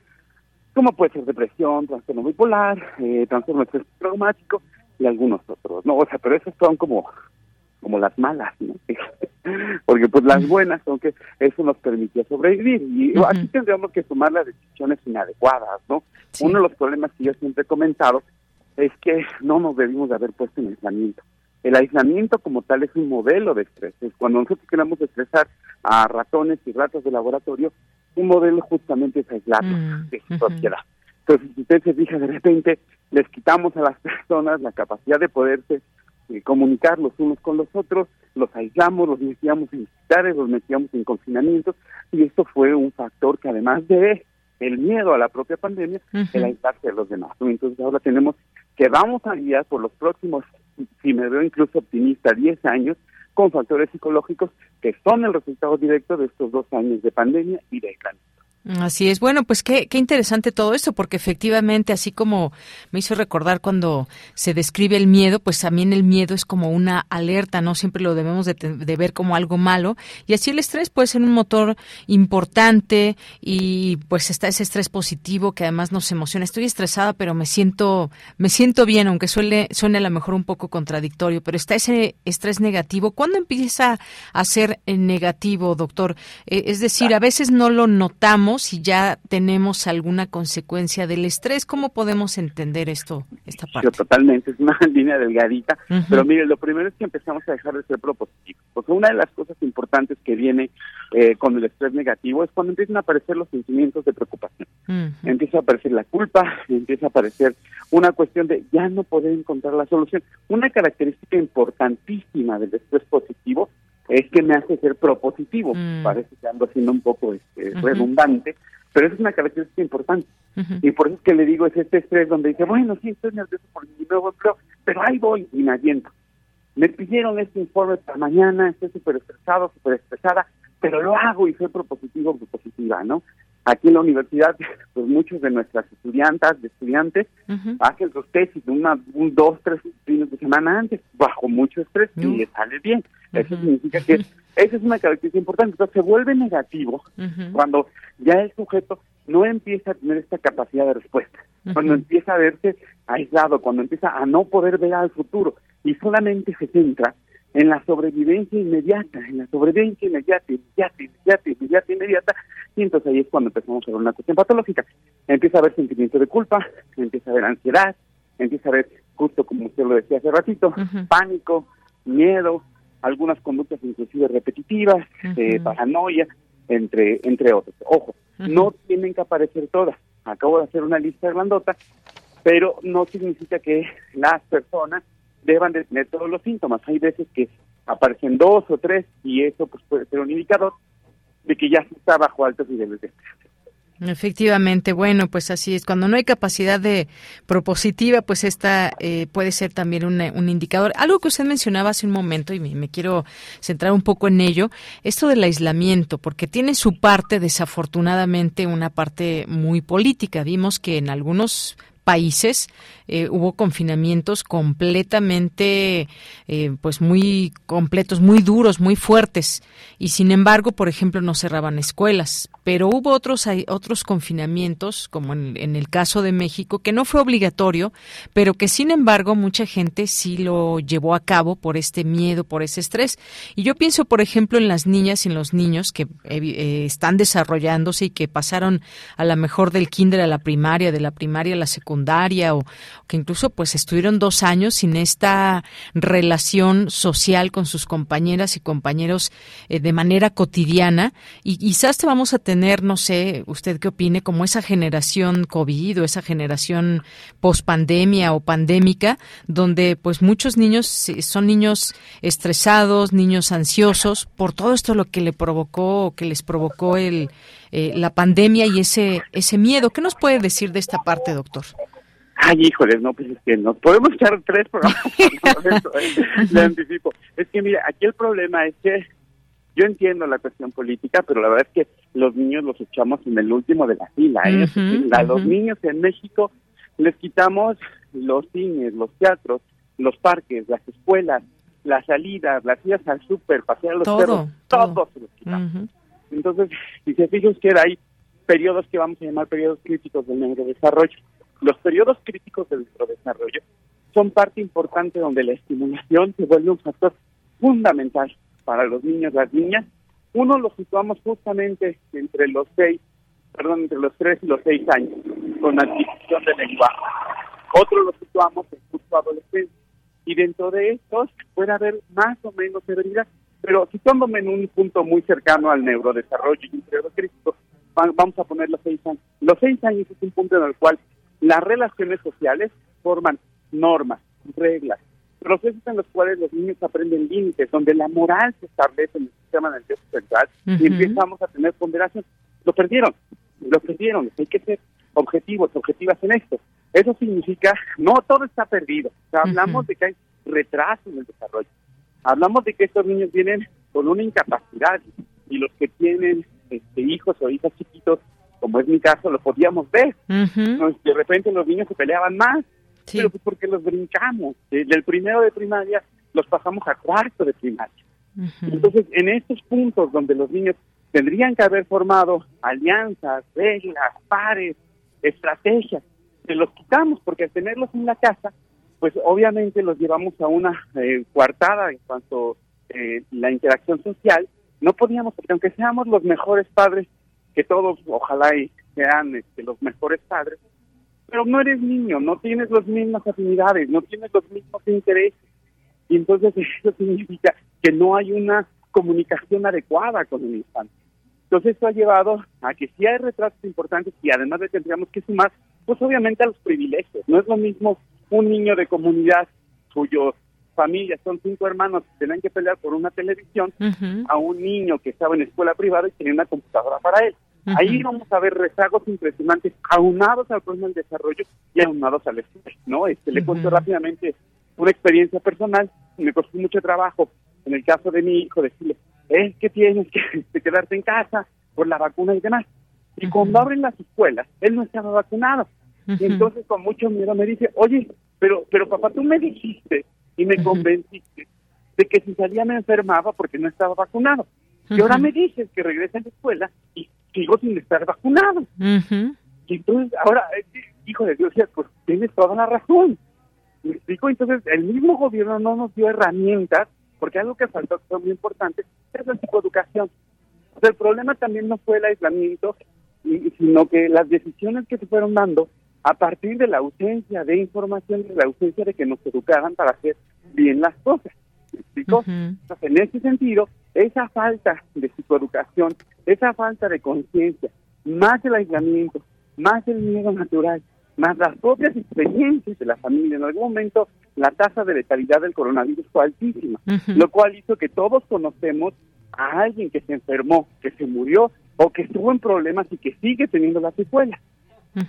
Speaker 13: como puede ser depresión, trastorno bipolar, eh, trastorno estrés traumático y algunos otros, ¿no? O sea, pero esos son como como las malas, ¿no? Porque pues las buenas son que eso nos permitió sobrevivir y aquí tendríamos que tomar las decisiones inadecuadas, ¿no? Uno de los problemas que yo siempre he comentado es que no nos debimos de haber puesto en aislamiento. El aislamiento como tal es un modelo de estrés. Es cuando nosotros queremos estresar a ratones y ratas de laboratorio, un modelo justamente es aislarlos mm, de su sociedad. Entonces, si usted se fija, de repente les quitamos a las personas la capacidad de poderse eh, comunicar los unos con los otros, los aislamos, los metíamos en hospitales, los metíamos en confinamientos, y esto fue un factor que además de el miedo a la propia pandemia, el aislarse de los demás. Entonces ahora tenemos que vamos a guiar por los próximos, si me veo incluso optimista, 10 años, con factores psicológicos que son el resultado directo de estos dos años de pandemia y de aislamiento.
Speaker 1: Así es. Bueno, pues qué, qué interesante todo esto, porque efectivamente, así como me hizo recordar cuando se describe el miedo, pues también el miedo es como una alerta, no siempre lo debemos de, ver como algo malo. Y así el estrés puede ser un motor importante y pues está ese estrés positivo que además nos emociona. Estoy estresada, pero me siento, me siento bien, aunque suele, suene a lo mejor un poco contradictorio, pero está ese estrés negativo. ¿Cuándo empieza a ser negativo, doctor? Eh, es decir, a veces no lo notamos si ya tenemos alguna consecuencia del estrés. ¿Cómo podemos entender esto, esta parte?
Speaker 13: totalmente, es una línea delgadita, pero mire, lo primero es que empezamos a dejar de ser propositivos. Porque una de las cosas importantes que viene eh, con el estrés negativo es cuando empiezan a aparecer los sentimientos de preocupación. Empieza a aparecer la culpa, empieza a aparecer una cuestión de ya no poder encontrar la solución. Una característica importantísima del estrés positivo es que me hace ser propositivo. Mm. Parece que ando siendo un poco este, redundante, pero es una característica importante. Y por eso es que le digo, es este estrés donde dice, bueno, sí, estoy nervioso por mi nuevo empleo, pero ahí voy y me aviento. Me pidieron este informe para mañana, estoy súper estresado, súper estresada, pero lo hago y soy propositivo, propositiva, ¿no? Aquí en la universidad, pues muchos de nuestras estudiantas, de estudiantes, hacen sus tesis una, un, dos, tres fines de semana antes, bajo mucho estrés, y les sale bien. Eso significa que esa es una característica importante. Entonces se vuelve negativo cuando ya el sujeto no empieza a tener esta capacidad de respuesta, cuando empieza a verse aislado, cuando empieza a no poder ver al futuro y solamente se centra en la sobrevivencia inmediata, en la sobrevivencia inmediata, inmediata, inmediata, inmediata, inmediata, y entonces ahí es cuando empezamos a ver una cuestión patológica. Empieza a haber sentimiento de culpa, empieza a haber ansiedad, empieza a haber, justo como usted lo decía hace ratito, pánico, miedo, algunas conductas inclusive repetitivas, eh, paranoia, entre, entre otros. Ojo, no tienen que aparecer todas. Acabo de hacer una lista grandota, pero no significa que las personas deban de tener todos los síntomas. Hay veces que aparecen dos o tres y eso pues puede ser un indicador de que ya se está bajo altos niveles de estrés.
Speaker 1: Efectivamente, bueno, pues así es. Cuando no hay capacidad de propositiva, pues esta eh, puede ser también un indicador. Algo que usted mencionaba hace un momento y me, me, quiero centrar un poco en ello, esto del aislamiento, porque tiene su parte, desafortunadamente, una parte muy política. Vimos que en algunos países eh, hubo confinamientos completamente, eh, pues muy completos, muy duros, muy fuertes. Y sin embargo, por ejemplo, no cerraban escuelas. Pero hubo otros, otros confinamientos, como en, en el caso de México, que no fue obligatorio, pero que sin embargo mucha gente sí lo llevó a cabo por este miedo, por ese estrés. Y yo pienso, por ejemplo, en las niñas y en los niños que eh, están desarrollándose y que pasaron a la mejor del kinder a la primaria, de la primaria a la secundaria o que incluso pues estuvieron dos años sin esta relación social con sus compañeras y compañeros eh, de manera cotidiana. Y quizás te vamos a tener, no sé, usted qué opine, como esa generación COVID o esa generación post-pandemia o pandémica, donde pues muchos niños son niños estresados, niños ansiosos por todo esto lo que le provocó, que les provocó el, eh, la pandemia y ese, ese miedo. ¿Qué nos puede decir de esta parte, doctor?
Speaker 13: Ay, híjoles, no, pues es que nos podemos echar tres programas. ¿eh? Le anticipo. Es que, mira, aquí el problema es que yo entiendo la cuestión política, pero la verdad es que los niños los echamos en el último de la fila. ¿eh? a los niños en México les quitamos los cines, los teatros, los parques, las escuelas, las salidas, las idas al súper, pasear a los perros, todos se los quitamos. Entonces, si se fijan que hay periodos que vamos a llamar periodos críticos del neurodesarrollo. Los periodos críticos del neurodesarrollo son parte importante donde la estimulación se vuelve un factor fundamental para los niños, las niñas. Uno lo situamos justamente entre los seis, perdón, entre los tres y los seis años, con adquisición de lenguaje. Otro lo situamos en curso adolescencia. Y dentro de estos puede haber más o menos severidad, pero situándome en un punto muy cercano al neurodesarrollo y un periodo crítico, vamos a poner los seis años. Los seis años es un punto en el cual las relaciones sociales forman normas, reglas, procesos en los cuales los niños aprenden límites, donde la moral se establece en el sistema nervioso central y empezamos a tener ponderación. Lo perdieron, lo perdieron. Hay que ser objetivos, objetivas en esto. Eso significa, no todo está perdido. hablamos de que hay retraso en el desarrollo. Hablamos de que estos niños vienen con una incapacidad y los que tienen este, hijos o hijas chiquitos como es mi caso, lo podíamos ver. De repente los niños se peleaban más, pero pues porque los brincamos. Del primero de primaria los pasamos a cuarto de primaria. Entonces, en estos puntos donde los niños tendrían que haber formado alianzas, reglas, pares, estrategias, se los quitamos porque al tenerlos en la casa, pues obviamente los llevamos a una eh, coartada en cuanto eh, la interacción social. No podíamos, porque aunque seamos los mejores padres que todos ojalá y sean este, los mejores padres, pero no eres niño, no tienes las mismas afinidades, no tienes los mismos intereses. Y entonces eso significa que no hay una comunicación adecuada con el infante. Entonces eso ha llevado a que si hay retrasos importantes y además de que tendríamos que sumar, pues obviamente a los privilegios. No es lo mismo un niño de comunidad cuyo familia son cinco hermanos que tenían que pelear por una televisión a un niño que estaba en escuela privada y tenía una computadora para él. Ahí vamos a ver rezagos impresionantes aunados al problema del desarrollo y aunados al estrés, ¿no? Este, le cuento rápidamente una experiencia personal, me costó mucho trabajo, en el caso de mi hijo, decirle, es que tienes que quedarte en casa por la vacuna y demás. Y cuando abren las escuelas, él no estaba vacunado. Y entonces con mucho miedo me dice, oye, pero, pero papá, tú me dijiste y me convenciste de que si salía me enfermaba porque no estaba vacunado. Y ahora me dices que regrese a la escuela y sigo sin estar vacunado. Y entonces ahora, eh, hijo de Dios, pues tienes toda la razón. ¿Me explico? Entonces el mismo gobierno no nos dio herramientas, porque algo que faltó que muy importante es la psicoeducación. O sea, el problema también no fue el aislamiento, sino que las decisiones que se fueron dando a partir de la ausencia de información, de la ausencia de que nos educaran para hacer bien las cosas. ¿Me explico? Entonces, en ese sentido, esa falta de psicoeducación, esa falta de conciencia, más el aislamiento, más el miedo natural, más las propias experiencias de la familia. En algún momento la tasa de letalidad del coronavirus fue altísima, lo cual hizo que todos conocemos a alguien que se enfermó, que se murió o que estuvo en problemas y que sigue teniendo las secuelas.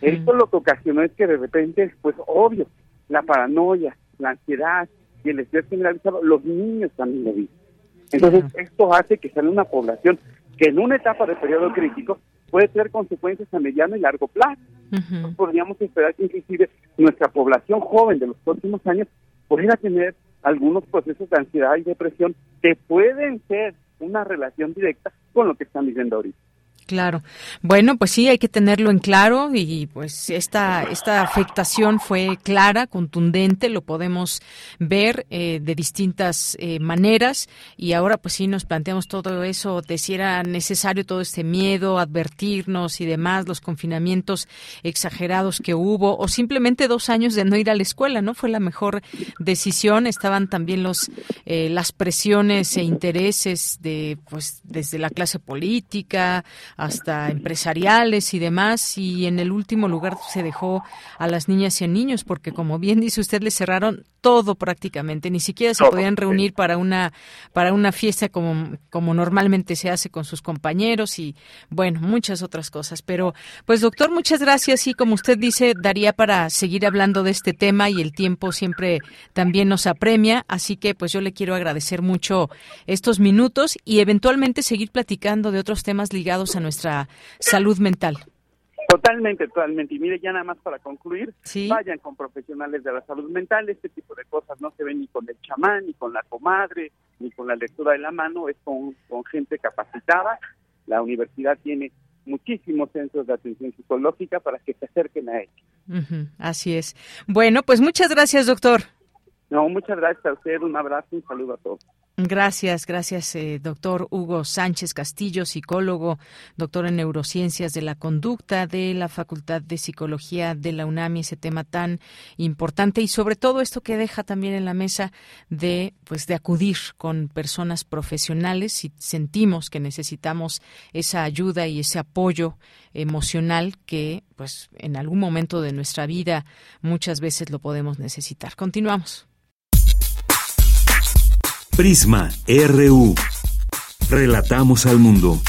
Speaker 13: Esto lo que ocasionó es que de repente, pues obvio, la paranoia, la ansiedad y el estrés generalizado, los niños también lo viven. Entonces, esto hace que sea una población que en una etapa de periodo crítico puede tener consecuencias a mediano y largo plazo. Podríamos esperar que inclusive nuestra población joven de los próximos años pudiera tener algunos procesos de ansiedad y depresión que pueden ser una relación directa con lo que están viviendo ahorita.
Speaker 1: Claro. Bueno, pues sí, hay que tenerlo en claro y pues esta, esta afectación fue clara, contundente, lo podemos ver eh, de distintas eh, maneras y ahora pues sí nos planteamos todo eso de si era necesario todo este miedo, advertirnos y demás, los confinamientos exagerados que hubo o simplemente dos años de no ir a la escuela, ¿no? Fue la mejor decisión. Estaban también los, eh, las presiones e intereses de pues desde la clase política, hasta empresariales y demás, y en el último lugar se dejó a las niñas y a niños, porque como bien dice usted, le cerraron todo prácticamente, ni siquiera se podían reunir para una para una fiesta como, como normalmente se hace con sus compañeros y bueno, muchas otras cosas. Pero pues doctor, muchas gracias y como usted dice, daría para seguir hablando de este tema y el tiempo siempre también nos apremia, así que pues yo le quiero agradecer mucho estos minutos y eventualmente seguir platicando de otros temas ligados a nuestra salud mental.
Speaker 13: Totalmente, totalmente. Y mire, ya nada más para concluir, vayan con profesionales de la salud mental. Este tipo de cosas no se ven ni con el chamán, ni con la comadre, ni con la lectura de la mano, es con, con gente capacitada. La universidad tiene muchísimos centros de atención psicológica para que se acerquen a ellos.
Speaker 1: así es. Bueno, pues muchas gracias, doctor.
Speaker 13: No, muchas gracias a usted. Un abrazo y un saludo a todos.
Speaker 1: Gracias, gracias, eh, doctor Hugo Sánchez Castillo, psicólogo, doctor en neurociencias de la conducta de la Facultad de Psicología de la UNAMI, ese tema tan importante y sobre todo esto que deja también en la mesa de, pues, de acudir con personas profesionales si sentimos que necesitamos esa ayuda y ese apoyo emocional que, pues, en algún momento de nuestra vida muchas veces lo podemos necesitar. Continuamos.
Speaker 2: Prisma RU. Relatamos al mundo.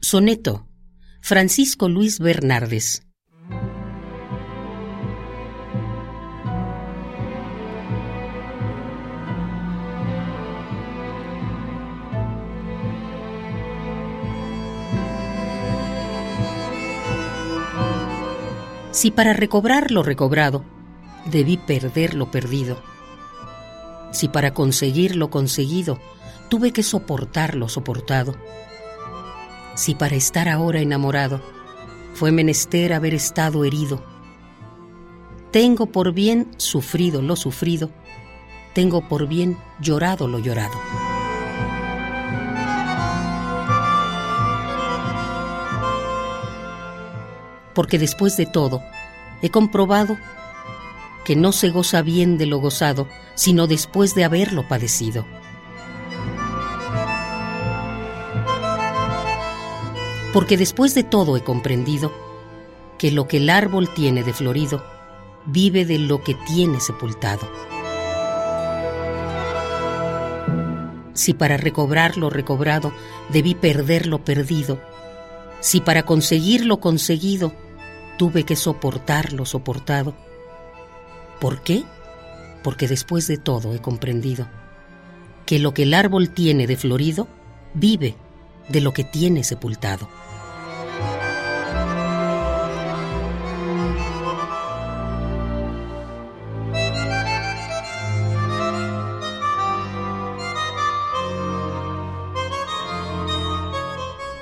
Speaker 11: Soneto. Francisco Luis Bernardes. Si para recobrar lo recobrado debí perder lo perdido. Si para conseguir lo conseguido tuve que soportar lo soportado. Si para estar ahora enamorado fue menester haber estado herido. Tengo por bien sufrido lo sufrido, tengo por bien llorado lo llorado. Porque después de todo, he comprobado que no se goza bien de lo gozado, sino después de haberlo padecido. Porque después de todo he comprendido que lo que el árbol tiene de florido, vive de lo que tiene sepultado. Si para recobrar lo recobrado debí perder lo perdido, si para conseguir lo conseguido tuve que soportar lo soportado. ¿Por qué? Porque después de todo he comprendido que lo que el árbol tiene de florido vive de lo que tiene sepultado.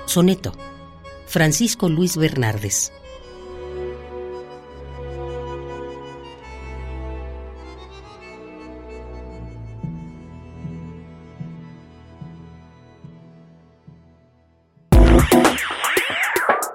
Speaker 11: Soneto. Francisco Luis Bernardes.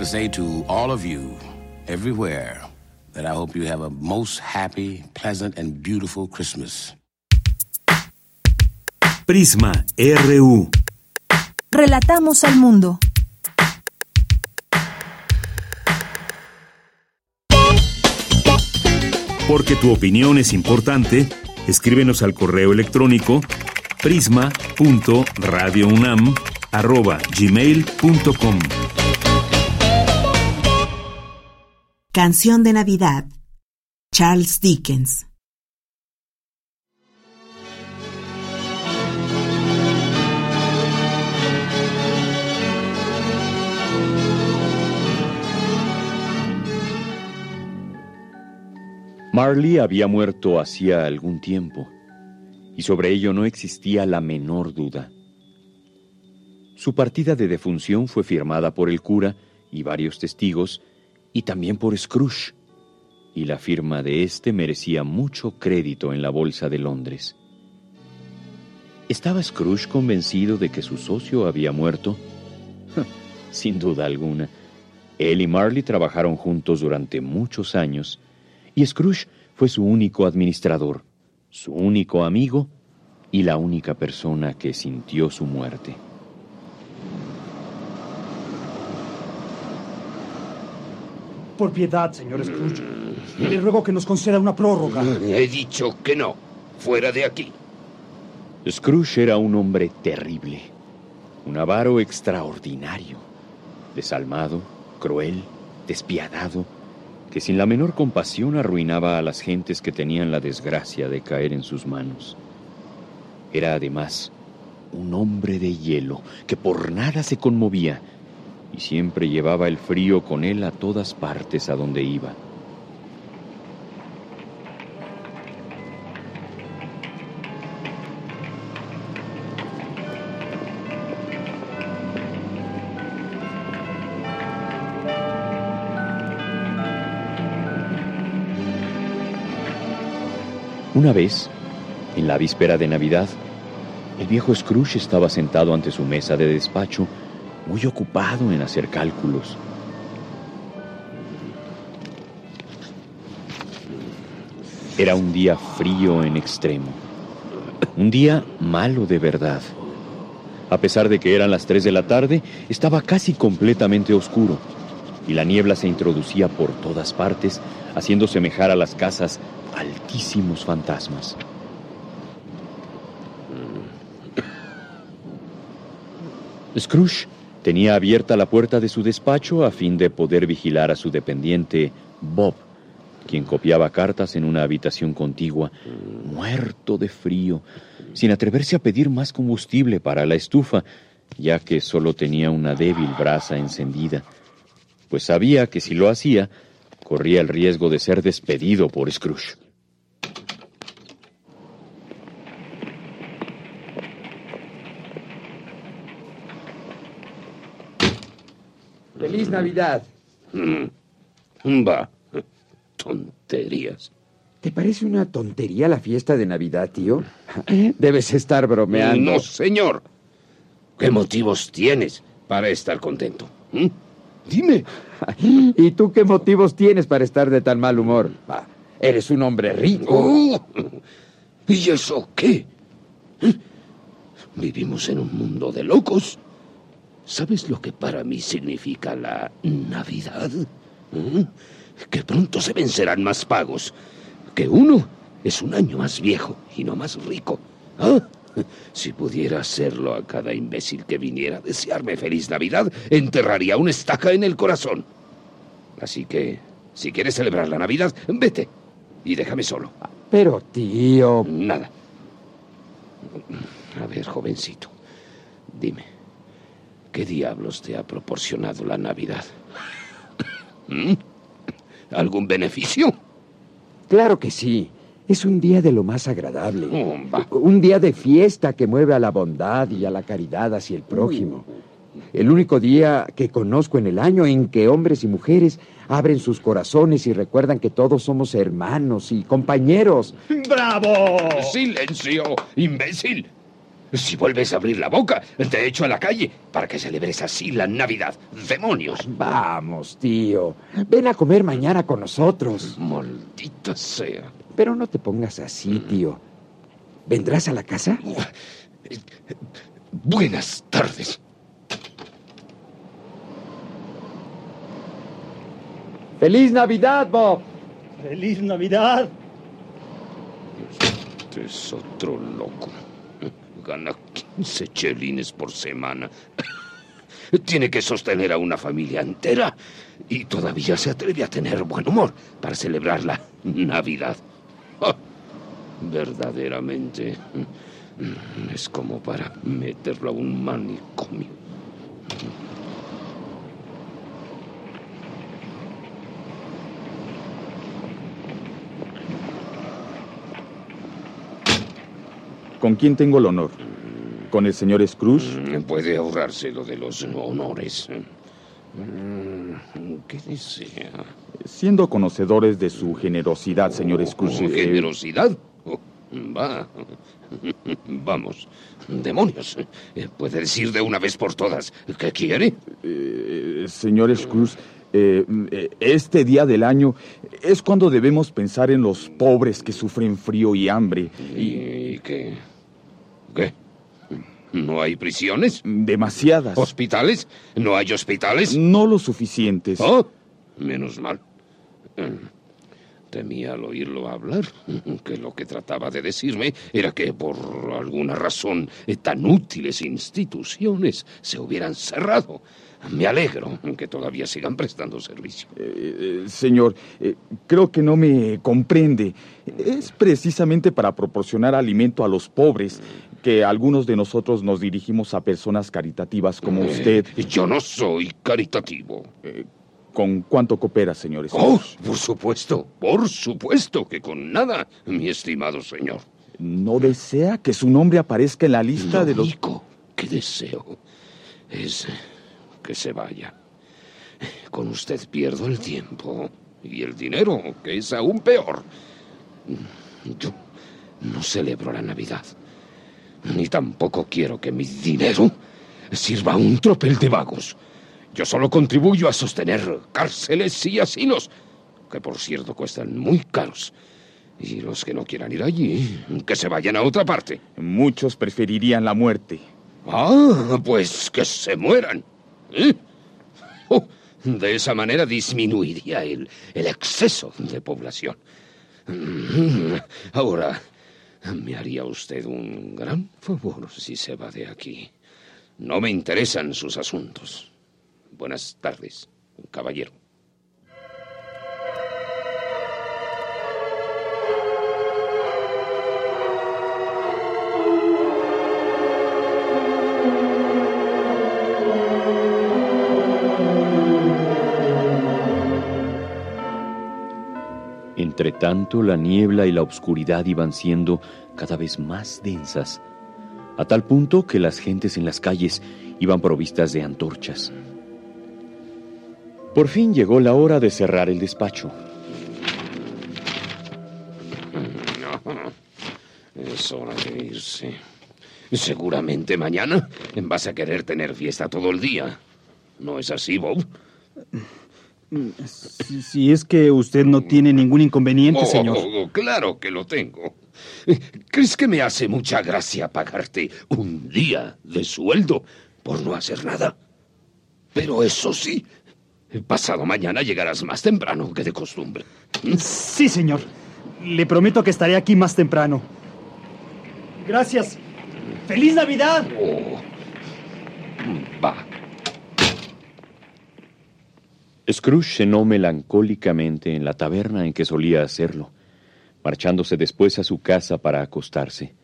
Speaker 14: To say to all of you, everywhere, that I hope you have a most happy, pleasant, and beautiful Christmas.
Speaker 2: Prisma RU.
Speaker 3: Relatamos al mundo.
Speaker 2: Porque tu opinión es importante, escríbenos al correo electrónico prisma.radiounam@gmail.com.
Speaker 15: Canción de Navidad. Charles Dickens.
Speaker 16: Marley había muerto hacía algún tiempo, y sobre ello no existía la menor duda. Su partida de defunción fue firmada por el cura y varios testigos, y también por Scrooge, y la firma de éste merecía mucho crédito en la Bolsa de Londres. ¿Estaba Scrooge convencido de que su socio había muerto? Sin duda alguna. Él y Marley trabajaron juntos durante muchos años, y Scrooge fue su único administrador, su único amigo y la única persona que sintió su muerte.
Speaker 17: Por piedad, señor Scrooge. Le ruego que nos conceda una prórroga.
Speaker 18: He dicho que no. Fuera de aquí.
Speaker 16: Scrooge era un hombre terrible, un avaro extraordinario, desalmado, cruel, despiadado, que sin la menor compasión arruinaba a las gentes que tenían la desgracia de caer en sus manos. Era además un hombre de hielo que por nada se conmovía y siempre llevaba el frío con él a todas partes a donde iba. Una vez, en la víspera de Navidad, el viejo Scrooge estaba sentado ante su mesa de despacho muy ocupado en hacer cálculos. Era un día frío en extremo, un día malo de verdad. A pesar de que eran las 3 de la tarde, estaba casi completamente oscuro y la niebla se introducía por todas partes, haciendo semejar a las casas altísimos fantasmas. Scrooge Tenía abierta la puerta de su despacho a fin de poder vigilar a su dependiente, Bob, quien copiaba cartas en una habitación contigua, muerto de frío, sin atreverse a pedir más combustible para la estufa, ya que solo tenía una débil brasa encendida, pues sabía que si lo hacía, corría el riesgo de ser despedido por Scrooge.
Speaker 19: ¡Feliz Navidad!
Speaker 18: Mm. Va. Tonterías.
Speaker 19: ¿Te parece una tontería la fiesta de Navidad, tío? Debes estar bromeando.
Speaker 18: No, señor. ¿Qué motivos tienes para estar contento? ¿Mm? Dime.
Speaker 19: ¿Y tú qué motivos tienes para estar de tan mal humor? eres un hombre rico.
Speaker 18: Oh, ¿Y eso qué? ¿Eh? Vivimos en un mundo de locos. ¿Sabes lo que para mí significa la Navidad? ¿Mm? Que pronto se vencerán más pagos. Que uno es un año más viejo y no más rico. ¿Ah? Si pudiera hacerlo a cada imbécil que viniera a desearme feliz Navidad, enterraría una estaca en el corazón. Así que, si quieres celebrar la Navidad, vete y déjame solo.
Speaker 19: Pero, tío.
Speaker 18: Nada. A ver, jovencito, dime. ¿Qué diablos te ha proporcionado la Navidad? ¿Mm? ¿Algún beneficio?
Speaker 19: Claro que sí. Es un día de lo más agradable. un día de fiesta que mueve a la bondad y a la caridad hacia el prójimo. El único día que conozco en el año en que hombres y mujeres abren sus corazones y recuerdan que todos somos hermanos y compañeros.
Speaker 18: ¡Bravo! ¡Silencio, imbécil! Si vuelves a abrir la boca, te echo a la calle para que celebres así la Navidad. ¡Demonios!
Speaker 19: Vamos, tío. Ven a comer mañana con nosotros.
Speaker 18: Maldita sea.
Speaker 19: Pero no te pongas así, tío. ¿Vendrás a la casa?
Speaker 18: Buenas tardes.
Speaker 19: ¡Feliz Navidad, Bob!
Speaker 17: ¡Feliz Navidad!
Speaker 18: Este es otro loco. Gana 15 chelines por semana. Tiene que sostener a una familia entera y todavía se atreve a tener buen humor para celebrar la Navidad. Ah, verdaderamente es como para meterlo a un manicomio.
Speaker 20: ¿Con quién tengo el honor?
Speaker 19: con el señor Scrooge?
Speaker 18: Mm, puede ahorrarse lo de los honores. Mm, ¿Qué desea?
Speaker 19: Siendo conocedores de su generosidad, señor Scrooge.
Speaker 18: Oh, ¿Generosidad? Oh, va. Vamos. Demonios. Puede decir de una vez por todas. ¿Qué quiere?
Speaker 19: Eh, señor Scrooge, eh, este día del año es cuando debemos pensar en los pobres que sufren frío y hambre.
Speaker 18: ¿Y qué? ¿Qué? ¿No hay prisiones?
Speaker 19: Demasiadas.
Speaker 18: ¿Hospitales? ¿No hay hospitales?
Speaker 19: No lo suficientes.
Speaker 18: Oh, menos mal. Temía al oírlo hablar que lo que trataba de decirme era que por alguna razón tan útiles instituciones se hubieran cerrado. Me alegro que todavía sigan prestando servicio.
Speaker 19: Eh, señor, eh, creo que no me comprende. Es precisamente para proporcionar alimento a los pobres que algunos de nosotros nos dirigimos a personas caritativas como
Speaker 18: Eh,
Speaker 19: usted.
Speaker 18: Yo no soy caritativo.
Speaker 19: ¿Con cuánto coopera, señor
Speaker 18: Oh, por supuesto, por supuesto que con nada, mi estimado señor.
Speaker 19: ¿No desea que su nombre aparezca en la lista
Speaker 18: Lo
Speaker 19: de los...
Speaker 18: único que deseo es que se vaya. Con usted pierdo el tiempo y el dinero, que es aún peor. Yo no celebro la Navidad, ni tampoco quiero que mi dinero sirva a un tropel de vagos. Yo solo contribuyo a sostener cárceles y asilos, que por cierto cuestan muy caros. Y los que no quieran ir allí, que se vayan a otra parte.
Speaker 19: Muchos preferirían la muerte.
Speaker 18: Ah, pues que se mueran. ¿eh? Oh, de esa manera disminuiría el, el exceso de población. Mm, Ahora, me haría usted un gran favor si se va de aquí. No me interesan sus asuntos. Buenas tardes, caballero.
Speaker 16: Entretanto, la niebla y la oscuridad iban siendo cada vez más densas, a tal punto que las gentes en las calles iban provistas de antorchas. Por fin llegó la hora de cerrar el despacho.
Speaker 18: Es hora de irse. Seguramente mañana vas a querer tener fiesta todo el día. ¿No es así, Bob?
Speaker 17: Si, si es que usted no tiene ningún inconveniente,
Speaker 18: Oh,
Speaker 17: señor.
Speaker 18: oh, claro que lo tengo. ¿Crees que me hace mucha gracia pagarte un día de sueldo por no hacer nada? Pero eso sí, pasado mañana llegarás más temprano que de costumbre.
Speaker 17: Sí, señor. Le prometo que estaré aquí más temprano. Gracias. ¡Feliz Navidad!
Speaker 18: Oh, Va.
Speaker 16: Scrooge cenó melancólicamente en la taberna en que solía hacerlo, marchándose después a su casa para acostarse.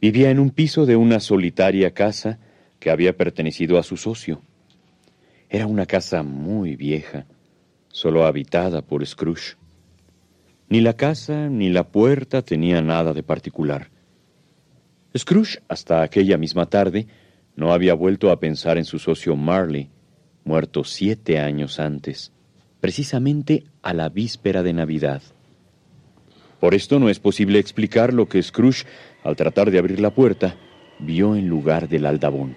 Speaker 16: Vivía en un piso de una solitaria casa que había pertenecido a su socio. Era una casa muy vieja, solo habitada por Scrooge. Ni la casa ni la puerta tenía nada de particular. Scrooge, hasta aquella misma tarde, no había vuelto a pensar en su socio Marley, muerto siete años antes, precisamente a la víspera de Navidad. Por esto no es posible explicar lo que Scrooge, al tratar de abrir la puerta, vio en lugar del aldabón.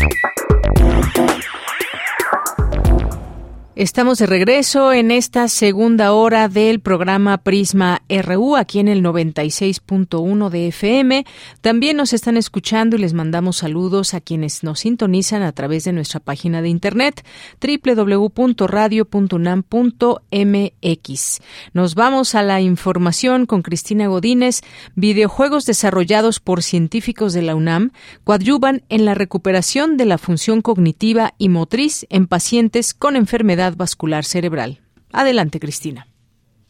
Speaker 1: Estamos de regreso en esta segunda hora del programa Prisma RU aquí en el 96.1 de FM. También nos están escuchando y les mandamos saludos a quienes nos sintonizan a través de nuestra página de internet www.radio.unam.mx. Nos vamos a la información con Cristina Godínez. Videojuegos desarrollados por científicos de la UNAM coadyuvan en la recuperación de la función cognitiva y motriz en pacientes con vascular cerebral. Adelante, Cristina.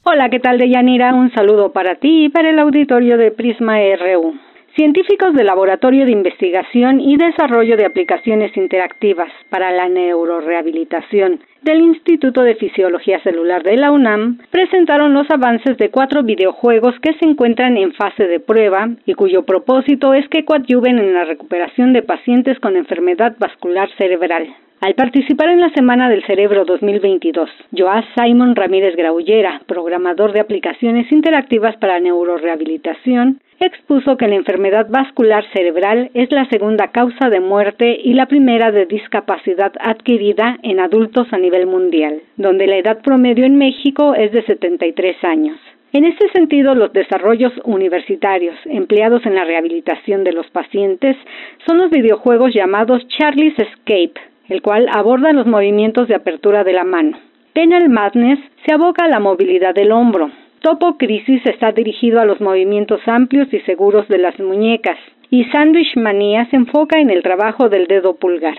Speaker 21: Hola, ¿qué tal, Deyanira? Un saludo para ti y para el auditorio de Prisma RU. Científicos del Laboratorio de Investigación y Desarrollo de Aplicaciones Interactivas para la Neurorehabilitación del Instituto de Fisiología Celular de la UNAM presentaron los avances de cuatro videojuegos que se encuentran en fase de prueba y cuyo propósito es que coadyuven en la recuperación de pacientes con enfermedad vascular cerebral. Al participar en la Semana del Cerebro 2022, Joás Simon Ramírez Graullera, programador de aplicaciones interactivas para neurorehabilitación, expuso que la enfermedad vascular cerebral es la segunda causa de muerte y la primera de discapacidad adquirida en adultos a nivel mundial, donde la edad promedio en México es de 73 años. En este sentido, los desarrollos universitarios empleados en la rehabilitación de los pacientes son los videojuegos llamados Charlie's Escape, el cual aborda los movimientos de apertura de la mano. Penal Madness se aboca a la movilidad del hombro. Topo Crisis está dirigido a los movimientos amplios y seguros de las muñecas. Y Sandwich Manía se enfoca en el trabajo del dedo pulgar.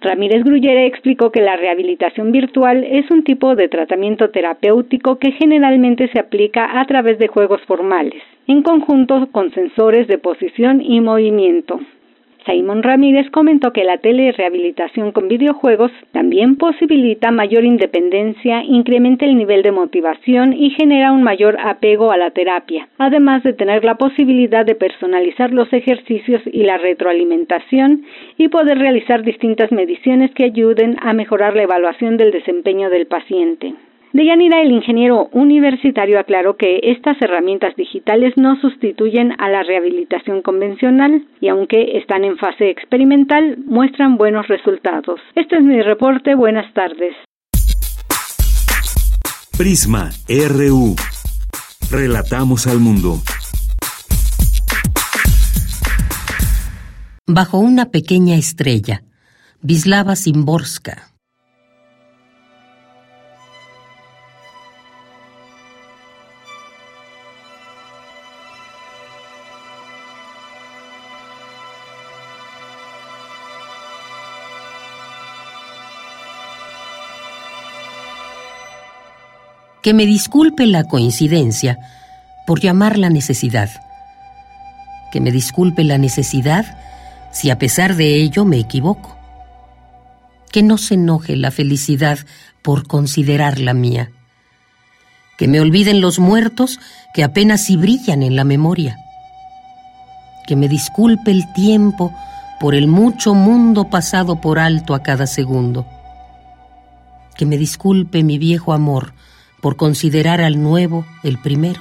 Speaker 21: Ramírez Grullere explicó que la rehabilitación virtual es un tipo de tratamiento terapéutico que generalmente se aplica a través de juegos formales, en conjunto con sensores de posición y movimiento. Simon Ramírez comentó que la telerehabilitación con videojuegos también posibilita mayor independencia, incrementa el nivel de motivación y genera un mayor apego a la terapia, además de tener la posibilidad de personalizar los ejercicios y la retroalimentación y poder realizar distintas mediciones que ayuden a mejorar la evaluación del desempeño del paciente. Deyanira, el ingeniero universitario, aclaró que estas herramientas digitales no sustituyen a la rehabilitación convencional y aunque están en fase experimental, muestran buenos resultados. Este es mi reporte. Buenas tardes.
Speaker 2: Prisma RU. Relatamos al mundo.
Speaker 11: Bajo una pequeña estrella, Vislava Simborska que me disculpe la coincidencia por llamar la necesidad. Que me disculpe la necesidad si a pesar de ello me equivoco. Que no se enoje la felicidad por considerarla mía. Que me olviden los muertos que apenas si brillan en la memoria. Que me disculpe el tiempo por el mucho mundo pasado por alto a cada segundo. Que me disculpe mi viejo amor por considerar al nuevo el primero.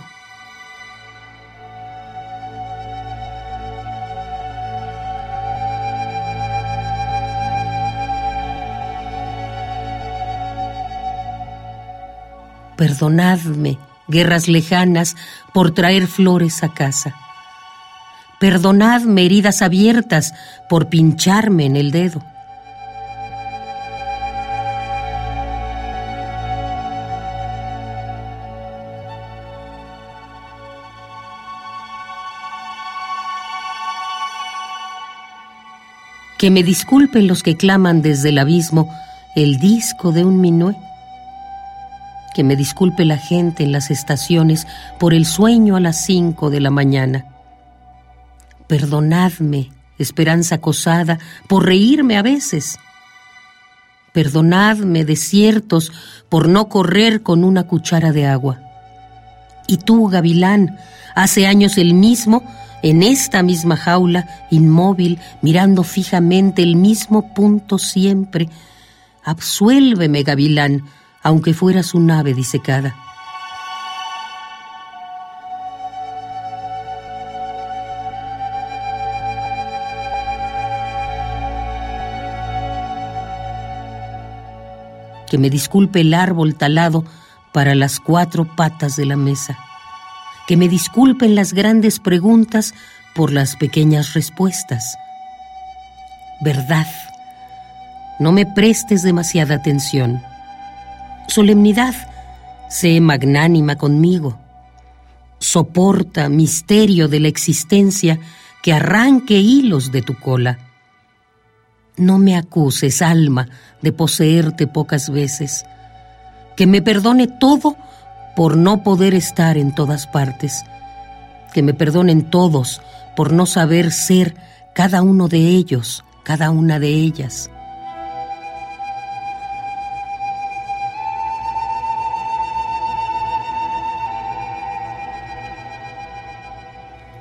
Speaker 11: Perdonadme, guerras lejanas, por traer flores a casa. Perdonadme, heridas abiertas, por pincharme en el dedo. Que me disculpen los que claman desde el abismo el disco de un minué. Que me disculpe la gente en las estaciones por el sueño a las cinco de la mañana. Perdonadme, esperanza acosada, por reírme a veces. Perdonadme, desiertos, por no correr con una cuchara de agua. Y tú, gavilán, hace años el mismo, en esta misma jaula, inmóvil, mirando fijamente el mismo punto siempre. Absuélveme, gavilán, aunque fueras un ave disecada. Que me disculpe el árbol talado para las cuatro patas de la mesa. Que me disculpen las grandes preguntas por las pequeñas respuestas. Verdad. No me prestes demasiada atención. Solemnidad. Sé magnánima conmigo. Soporta misterio de la existencia que arranque hilos de tu cola. No me acuses, alma, de poseerte pocas veces. Que me perdone todo por no poder estar en todas partes. Que me perdonen todos por no saber ser cada uno de ellos, cada una de ellas.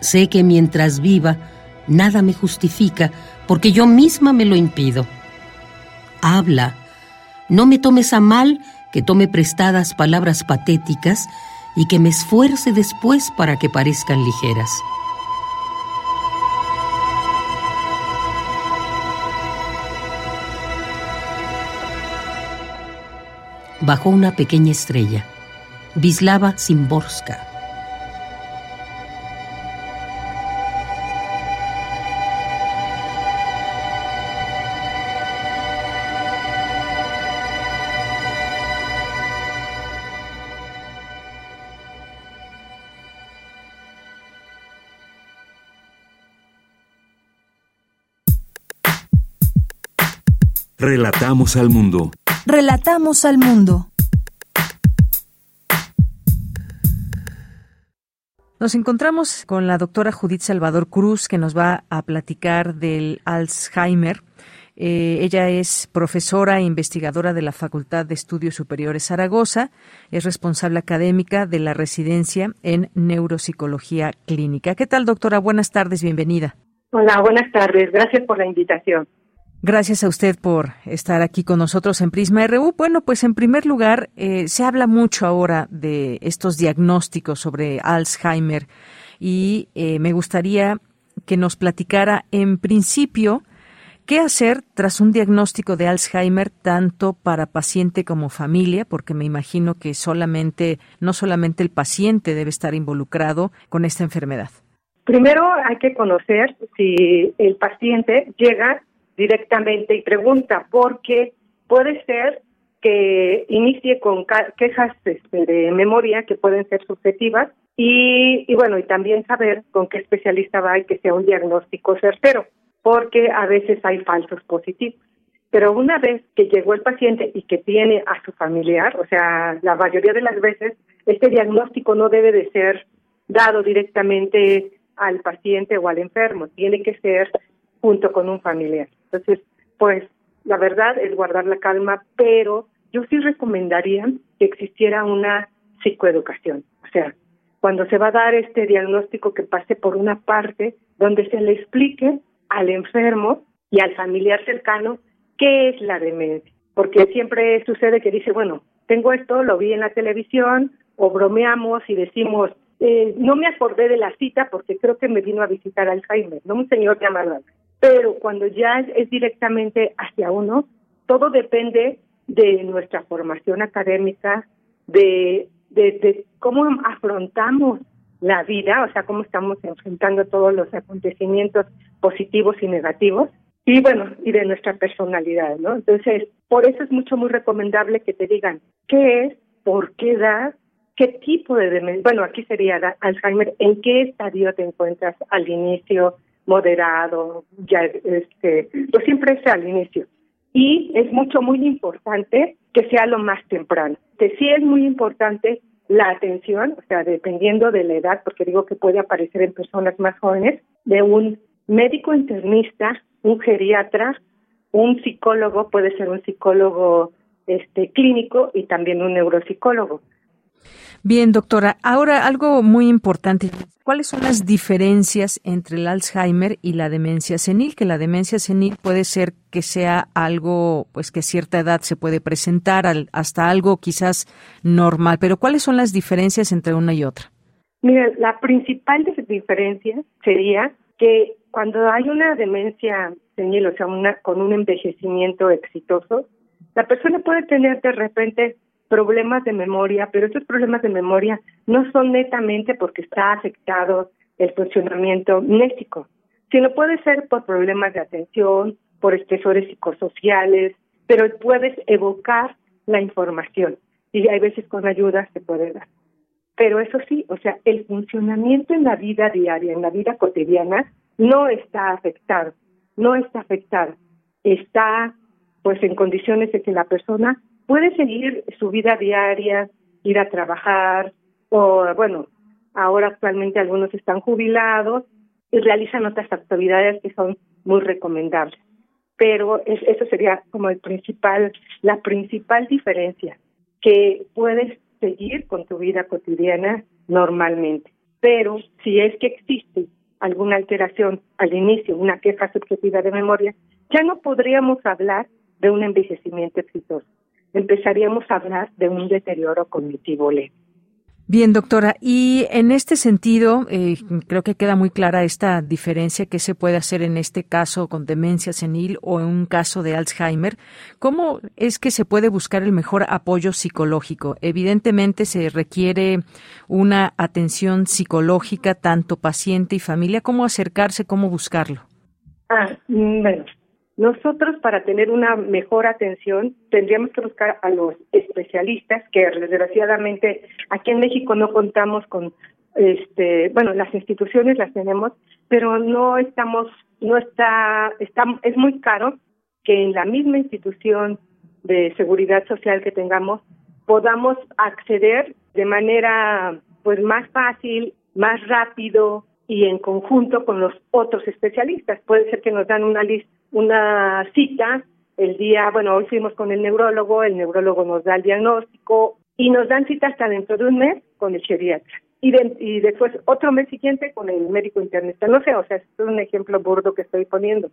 Speaker 11: Sé que mientras viva, nada me justifica porque yo misma me lo impido. Habla, no me tomes a mal que tome prestadas palabras patéticas y que me esfuerce después para que parezcan ligeras. Bajó una pequeña estrella, Vislava Simborska.
Speaker 2: Relatamos al mundo.
Speaker 3: Relatamos al mundo.
Speaker 1: Nos encontramos con la doctora Judith Salvador Cruz, que nos va a platicar del Alzheimer. Eh, ella es profesora e investigadora de la Facultad de Estudios Superiores Zaragoza, es responsable académica de la residencia en neuropsicología clínica. ¿Qué tal, doctora? Buenas tardes, bienvenida.
Speaker 22: Hola, buenas tardes. Gracias por la invitación.
Speaker 1: Gracias a usted por estar aquí con nosotros en Prisma RU. Bueno, pues en primer lugar, eh, se habla mucho ahora de estos diagnósticos sobre Alzheimer y eh, me gustaría que nos platicara en principio qué hacer tras un diagnóstico de Alzheimer tanto para paciente como familia, porque me imagino que solamente, no solamente el paciente debe estar involucrado con esta enfermedad.
Speaker 22: Primero hay que conocer si el paciente llega directamente y pregunta, porque puede ser que inicie con quejas este, de memoria que pueden ser subjetivas y, y bueno, y también saber con qué especialista va y que sea un diagnóstico certero, porque a veces hay falsos positivos. Pero una vez que llegó el paciente y que tiene a su familiar, o sea, la mayoría de las veces este diagnóstico no debe de ser dado directamente al paciente o al enfermo, tiene que ser junto con un familiar. Entonces, pues la verdad es guardar la calma, pero yo sí recomendaría que existiera una psicoeducación. O sea, cuando se va a dar este diagnóstico que pase por una parte donde se le explique al enfermo y al familiar cercano qué es la demencia. Porque siempre sucede que dice, bueno, tengo esto, lo vi en la televisión, o bromeamos y decimos, eh, no me acordé de la cita porque creo que me vino a visitar Alzheimer, ¿no? Un señor llamado pero cuando ya es, directamente hacia uno, todo depende de nuestra formación académica, de, de, cómo afrontamos la vida, o sea, cómo estamos enfrentando todos los acontecimientos positivos y negativos, y bueno, y de nuestra personalidad, ¿no? Entonces, por eso es mucho, muy recomendable que te digan qué es, por qué edad, qué tipo de demencia, bueno, aquí sería Alzheimer, en qué estadio te encuentras al inicio, moderado, ya este, pues siempre es al inicio. Y es mucho, muy importante que sea lo más temprano. Que sí es muy importante la atención, o sea, dependiendo de la edad, porque digo que puede aparecer en personas más jóvenes, de un médico internista, un geriatra, un psicólogo, puede ser un psicólogo este clínico y también un neuropsicólogo.
Speaker 1: Bien, doctora, ahora algo muy importante. ¿Cuáles son las diferencias entre el Alzheimer y la demencia senil? Que la demencia senil puede ser que sea algo, pues que a cierta edad se puede presentar hasta algo quizás normal, pero ¿cuáles son las diferencias entre una y otra?
Speaker 22: Mira, la principal diferencia sería que cuando hay una demencia senil, o sea, una, con un envejecimiento exitoso, La persona puede tener de repente problemas de memoria, pero estos problemas de memoria no son netamente porque está afectado el funcionamiento mnésico, sino puede ser por problemas de atención, por estresores psicosociales, pero puedes evocar la información y hay veces con ayuda se puede dar. Pero eso sí, o sea, el funcionamiento en la vida diaria, en la vida cotidiana, no está afectado, no está afectado. Está pues en condiciones de que la persona puede seguir su vida diaria, ir a trabajar, o bueno, ahora actualmente algunos están jubilados y realizan otras actividades que son muy recomendables. Pero eso sería como el principal, la principal diferencia, que puedes seguir con tu vida cotidiana normalmente. Pero si es que existe alguna alteración al inicio, una queja subjetiva de memoria, ya no podríamos hablar de un envejecimiento exitoso. Empezaríamos a hablar de un deterioro cognitivo leve.
Speaker 1: Bien, doctora, y en este sentido, eh, creo que queda muy clara esta diferencia que se puede hacer en este caso con demencia senil o en un caso de Alzheimer. ¿Cómo es que se puede buscar el mejor apoyo psicológico? Evidentemente se requiere una atención psicológica, tanto paciente y familia. ¿Cómo acercarse, cómo buscarlo?
Speaker 22: Ah, mm, bueno, nosotros para tener una mejor atención tendríamos que buscar a los especialistas que desgraciadamente aquí en México no contamos con este bueno las instituciones las tenemos pero no estamos no está está es muy caro que en la misma institución de seguridad social que tengamos podamos acceder de manera pues más fácil más rápido y en conjunto con los otros especialistas. Puede ser que nos dan una lista una cita el día, bueno, hoy fuimos con el neurólogo, el neurólogo nos da el diagnóstico y nos dan cita hasta dentro de un mes con el geriatra. Y, después otro mes siguiente con el médico internista. No sé, o sea, es un ejemplo burdo que estoy poniendo.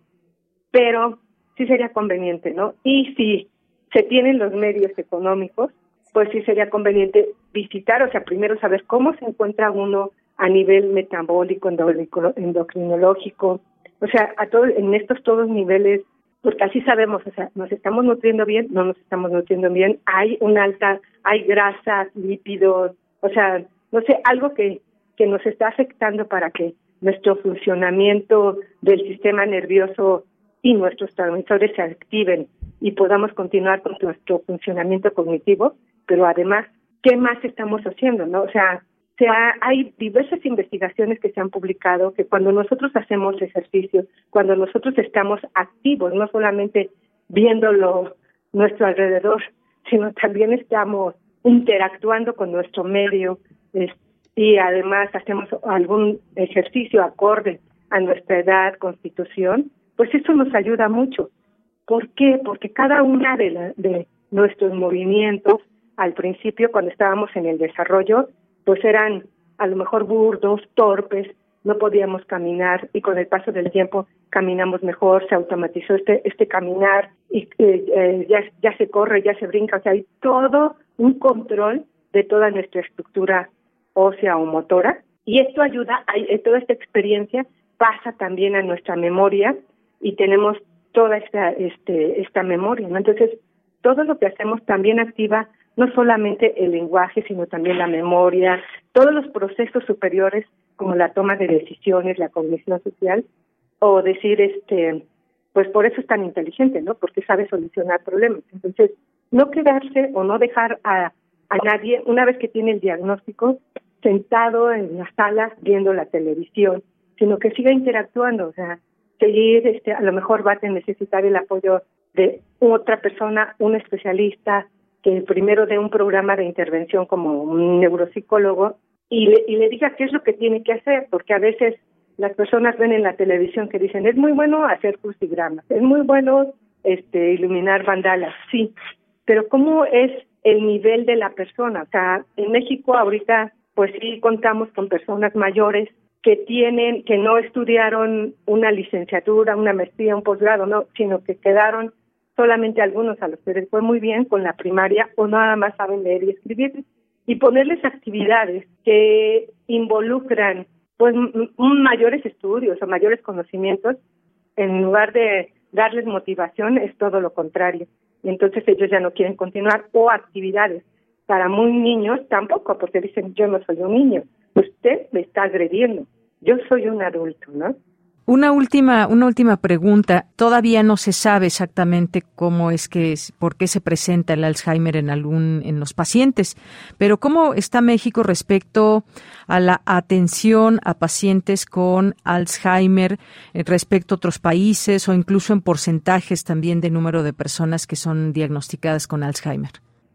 Speaker 22: Pero sí sería conveniente, ¿no? Y si se tienen los medios económicos, pues sí sería conveniente visitar, o sea, primero saber cómo se encuentra uno a nivel metabólico, endocrinológico, o sea, a todo, en estos todos niveles, porque así sabemos, o sea, nos estamos nutriendo bien, no nos estamos nutriendo bien, hay una alta, hay grasas, lípidos, o sea, no sé, algo que, que nos está afectando para que nuestro funcionamiento del sistema nervioso y nuestros transmisores se activen y podamos continuar con nuestro funcionamiento cognitivo, pero además, ¿qué más estamos haciendo? no O sea, sea, hay diversas investigaciones que se han publicado que cuando nosotros hacemos ejercicio, cuando nosotros estamos activos, no solamente viéndolo nuestro alrededor, sino también estamos interactuando con nuestro medio y además hacemos algún ejercicio acorde a nuestra edad, constitución, pues eso nos ayuda mucho. ¿Por qué? Porque cada una de, de nuestros movimientos, al principio, cuando estábamos en el desarrollo, pues eran a lo mejor burdos, torpes, no podíamos caminar y con el paso del tiempo caminamos mejor, se automatizó este este caminar y eh, eh, ya, ya se corre, ya se brinca, o sea, hay todo un control de toda nuestra estructura ósea o motora y esto ayuda, a, eh, toda esta experiencia pasa también a nuestra memoria y tenemos toda esta este esta memoria, ¿no? Entonces, todo lo que hacemos también activa no solamente el lenguaje, sino también la memoria, todos los procesos superiores como la toma de decisiones, la cognición social, o decir, este, pues por eso es tan inteligente, ¿no? Porque sabe solucionar problemas. Entonces, no quedarse o no dejar a, a nadie, una vez que tiene el diagnóstico, sentado en la sala viendo la televisión, sino que siga interactuando, o sea, seguir, este, a lo mejor va a necesitar el apoyo de otra persona, un especialista, que primero dé un programa de intervención como un neuropsicólogo y le, y le diga qué es lo que tiene que hacer, porque a veces las personas ven en la televisión que dicen es muy bueno hacer crucigramas, es muy bueno este iluminar bandalas, sí, pero cómo es el nivel de la persona, o sea, en México ahorita pues sí contamos con personas mayores que tienen que no estudiaron una licenciatura, una maestría, un posgrado, no, sino que quedaron solamente algunos a los que les fue muy bien con la primaria o nada más saben leer y escribir y ponerles actividades que involucran pues mayores estudios o mayores conocimientos en lugar de darles motivación es todo lo contrario y entonces ellos ya no quieren continuar, o actividades para muy niños tampoco, porque dicen yo no soy un niño, usted me está agrediendo, yo soy un adulto, ¿no?
Speaker 1: Una última, una última pregunta. Todavía no se sabe exactamente cómo es que, por qué se presenta el Alzheimer en algún, en los pacientes, pero cómo está México respecto a la atención a pacientes con Alzheimer eh, respecto a otros países o incluso en porcentajes también de número de personas que son diagnosticadas con Alzheimer.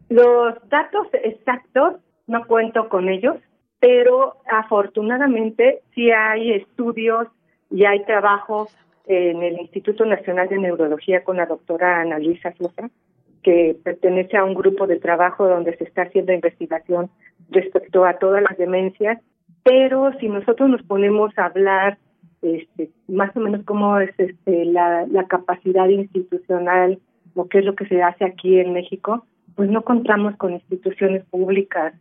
Speaker 22: Los datos exactos no cuento con ellos, pero afortunadamente sí hay estudios y hay trabajo en el Instituto Nacional de Neurología con la doctora Ana Luisa Sosa, que pertenece a un grupo de trabajo donde se está haciendo investigación respecto a todas las demencias, pero si nosotros nos ponemos a hablar este, más o menos cómo es este, la, la capacidad institucional o qué es lo que se hace aquí en México, pues no contamos con instituciones públicas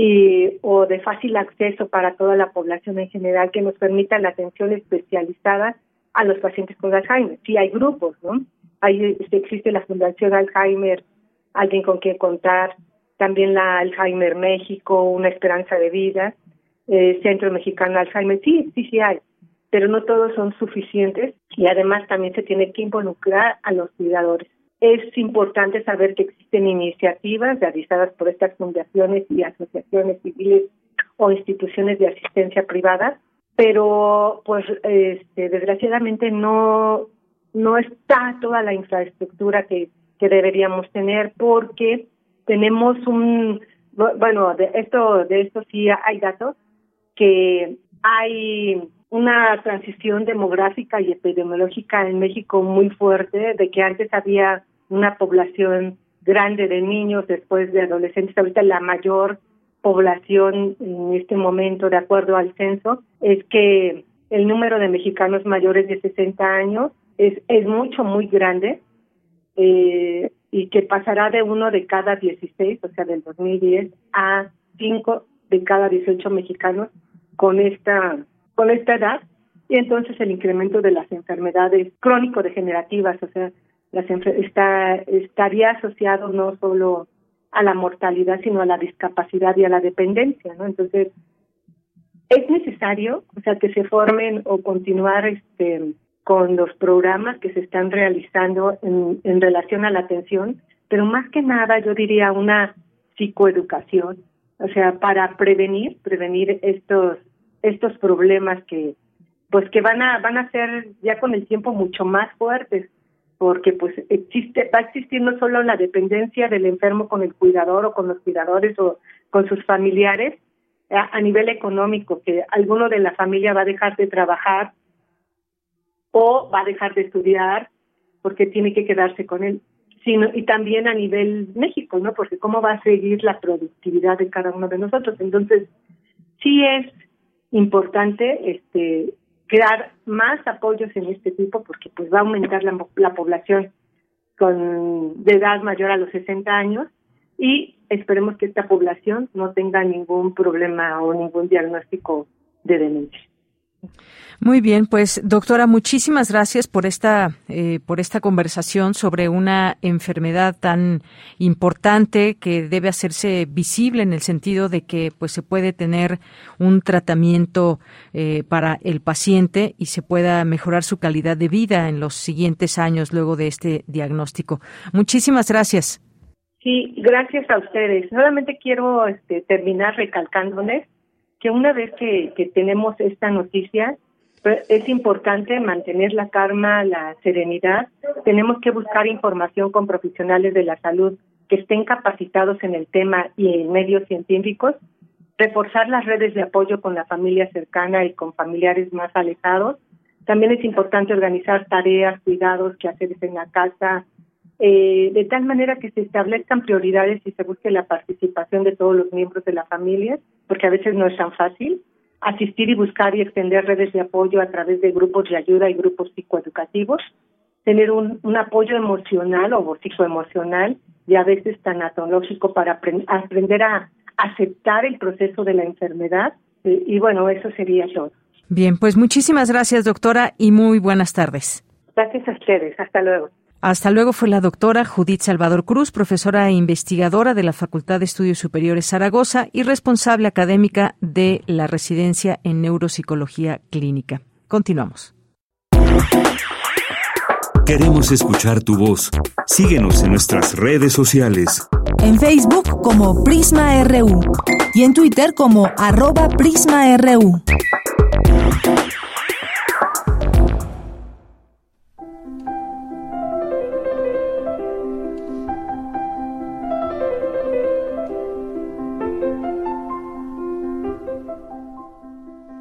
Speaker 22: y, o de fácil acceso para toda la población en general que nos permitan la atención especializada a los pacientes con Alzheimer. Sí hay grupos, ¿no? Ahí existe la Fundación Alzheimer, alguien con quien contar, también la Alzheimer México, una esperanza de vida, eh, Centro Mexicano Alzheimer, sí, sí, sí hay, pero no todos son suficientes y además también se tiene que involucrar a los cuidadores. Es importante saber que existen iniciativas realizadas por estas fundaciones y asociaciones civiles o instituciones de asistencia privada, pero pues este, desgraciadamente no no está toda la infraestructura que, que deberíamos tener porque tenemos un bueno de esto de esto sí hay datos que hay una transición demográfica y epidemiológica en México muy fuerte, de que antes había una población grande de niños, después de adolescentes, ahorita la mayor población en este momento, de acuerdo al censo, es que el número de mexicanos mayores de 60 años es, es mucho, muy grande, eh, y que pasará de uno de cada 16, o sea, del 2010, a cinco de cada 18 mexicanos con esta con esta edad y entonces el incremento de las enfermedades crónico-degenerativas, o sea, las está, estaría asociado no solo a la mortalidad, sino a la discapacidad y a la dependencia, ¿no? Entonces, es necesario, o sea, que se formen o continuar este con los programas que se están realizando en, en relación a la atención, pero más que nada yo diría una psicoeducación, o sea, para prevenir, prevenir estos estos problemas que pues que van a van a ser ya con el tiempo mucho más fuertes porque pues existe va a existir no solo la dependencia del enfermo con el cuidador o con los cuidadores o con sus familiares a, nivel económico que alguno de la familia va a dejar de trabajar o va a dejar de estudiar porque tiene que quedarse con él. Sino y también a nivel México no porque cómo va a seguir la productividad de cada uno de nosotros. Entonces sí es importante este crear más apoyos en este tipo porque pues va a aumentar la, la población con de edad mayor a los 60 años y esperemos que esta población no tenga ningún problema o ningún diagnóstico de demencia.
Speaker 1: Muy bien, pues doctora, muchísimas gracias por esta eh, por esta conversación sobre una enfermedad tan importante que debe hacerse visible en el sentido de que pues se puede tener un tratamiento eh, para el paciente y se pueda mejorar su calidad de vida en los siguientes años luego de este diagnóstico. Muchísimas gracias.
Speaker 22: Sí, gracias a ustedes. Solamente quiero este, terminar recalcándoles que una vez que, que tenemos esta noticia, pues, es importante mantener la calma, la serenidad. Tenemos que buscar información con profesionales de la salud que estén capacitados en el tema y en medios científicos, reforzar las redes de apoyo con la familia cercana y con familiares más alejados. También es importante organizar tareas, cuidados, que hacer en la casa, eh, de tal manera que se establezcan prioridades y se busque la participación de todos los miembros de la familia, porque a veces no es tan fácil asistir y buscar y extender redes de apoyo a través de grupos de ayuda y grupos psicoeducativos, tener un, un apoyo emocional o psicoemocional y a veces tanatológico para aprender a aceptar el proceso de la enfermedad. Eh, y bueno, eso sería todo.
Speaker 1: Bien, pues muchísimas gracias, doctora, y muy buenas tardes.
Speaker 22: Gracias a ustedes. Hasta luego.
Speaker 1: Hasta luego fue la doctora Judith Salvador Cruz, profesora e investigadora de la Facultad de Estudios Superiores Zaragoza y responsable académica de la residencia en neuropsicología clínica. Continuamos.
Speaker 2: Queremos escuchar tu voz. Síguenos en nuestras redes sociales.
Speaker 3: En Facebook como Prisma RU y en Twitter como arroba PrismaRU.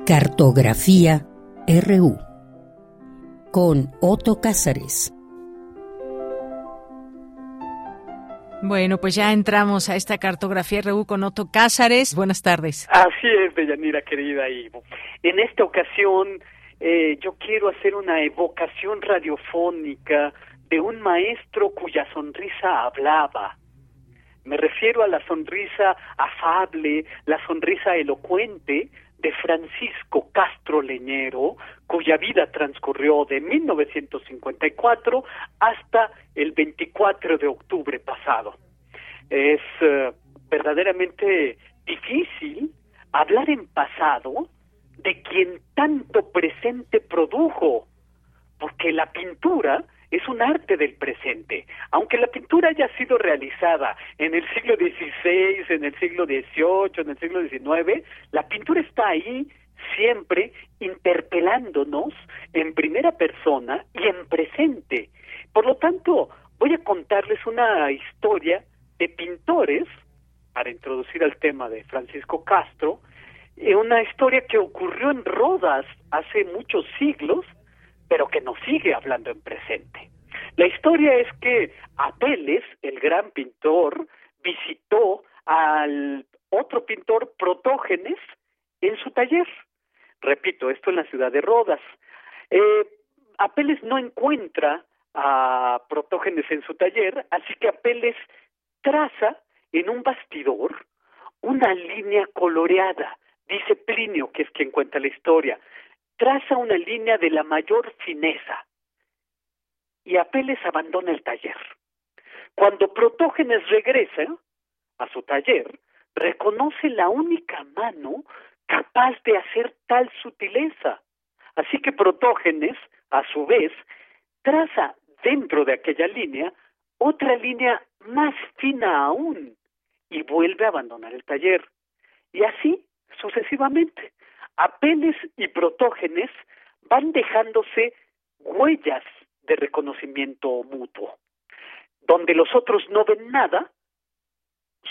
Speaker 11: Cartografía RU con Otto Cázares.
Speaker 1: Bueno, pues ya entramos a esta cartografía RU con Otto Cázares. Buenas tardes.
Speaker 23: Así es, Deyanira querida Ivo. En esta ocasión eh, yo quiero hacer una evocación radiofónica de un maestro cuya sonrisa hablaba. Me refiero a la sonrisa afable, la sonrisa elocuente de Francisco Castro Leñero, cuya vida transcurrió de 1954 hasta el 24 de octubre pasado. Es eh, verdaderamente difícil hablar en pasado de quien tanto presente produjo, porque la pintura es un arte del presente. Aunque la pintura haya sido realizada en el siglo XVI, en el siglo XVIII, en el siglo XIX, la pintura está ahí siempre interpelándonos en primera persona y en presente. Por lo tanto, voy a contarles una historia de pintores, para introducir al tema de Francisco Castro, eh, una historia que ocurrió en Rodas hace muchos siglos pero que nos sigue hablando en presente. La historia es que Apeles, el gran pintor, visitó al otro pintor Protógenes en su taller. Repito, esto en la ciudad de Rodas. Eh, Apeles no encuentra a Protógenes en su taller, así que Apeles traza en un bastidor una línea coloreada. Dice Plinio, que es quien cuenta la historia, traza una línea de la mayor fineza y Apeles abandona el taller. Cuando Protógenes regresa a su taller, reconoce la única mano capaz de hacer tal sutileza. Así que Protógenes, a su vez, traza dentro de aquella línea otra línea más fina aún y vuelve a abandonar el taller. Y así sucesivamente. Apeles y Protógenes van dejándose huellas de reconocimiento mutuo. Donde los otros no ven nada,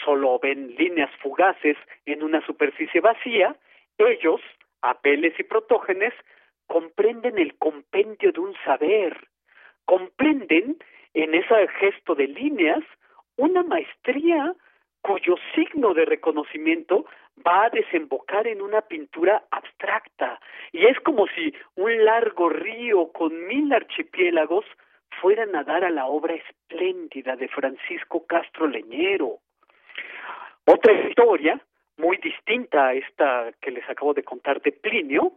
Speaker 23: solo ven líneas fugaces en una superficie vacía, ellos, Apeles y Protógenes, comprenden el compendio de un saber, comprenden en ese gesto de líneas una maestría cuyo signo de reconocimiento va a desembocar en una pintura abstracta. Y es como si un largo río con mil archipiélagos fuera a dar a la obra espléndida de Francisco Castro Leñero. Otra historia, muy distinta a esta que les acabo de contar de Plinio,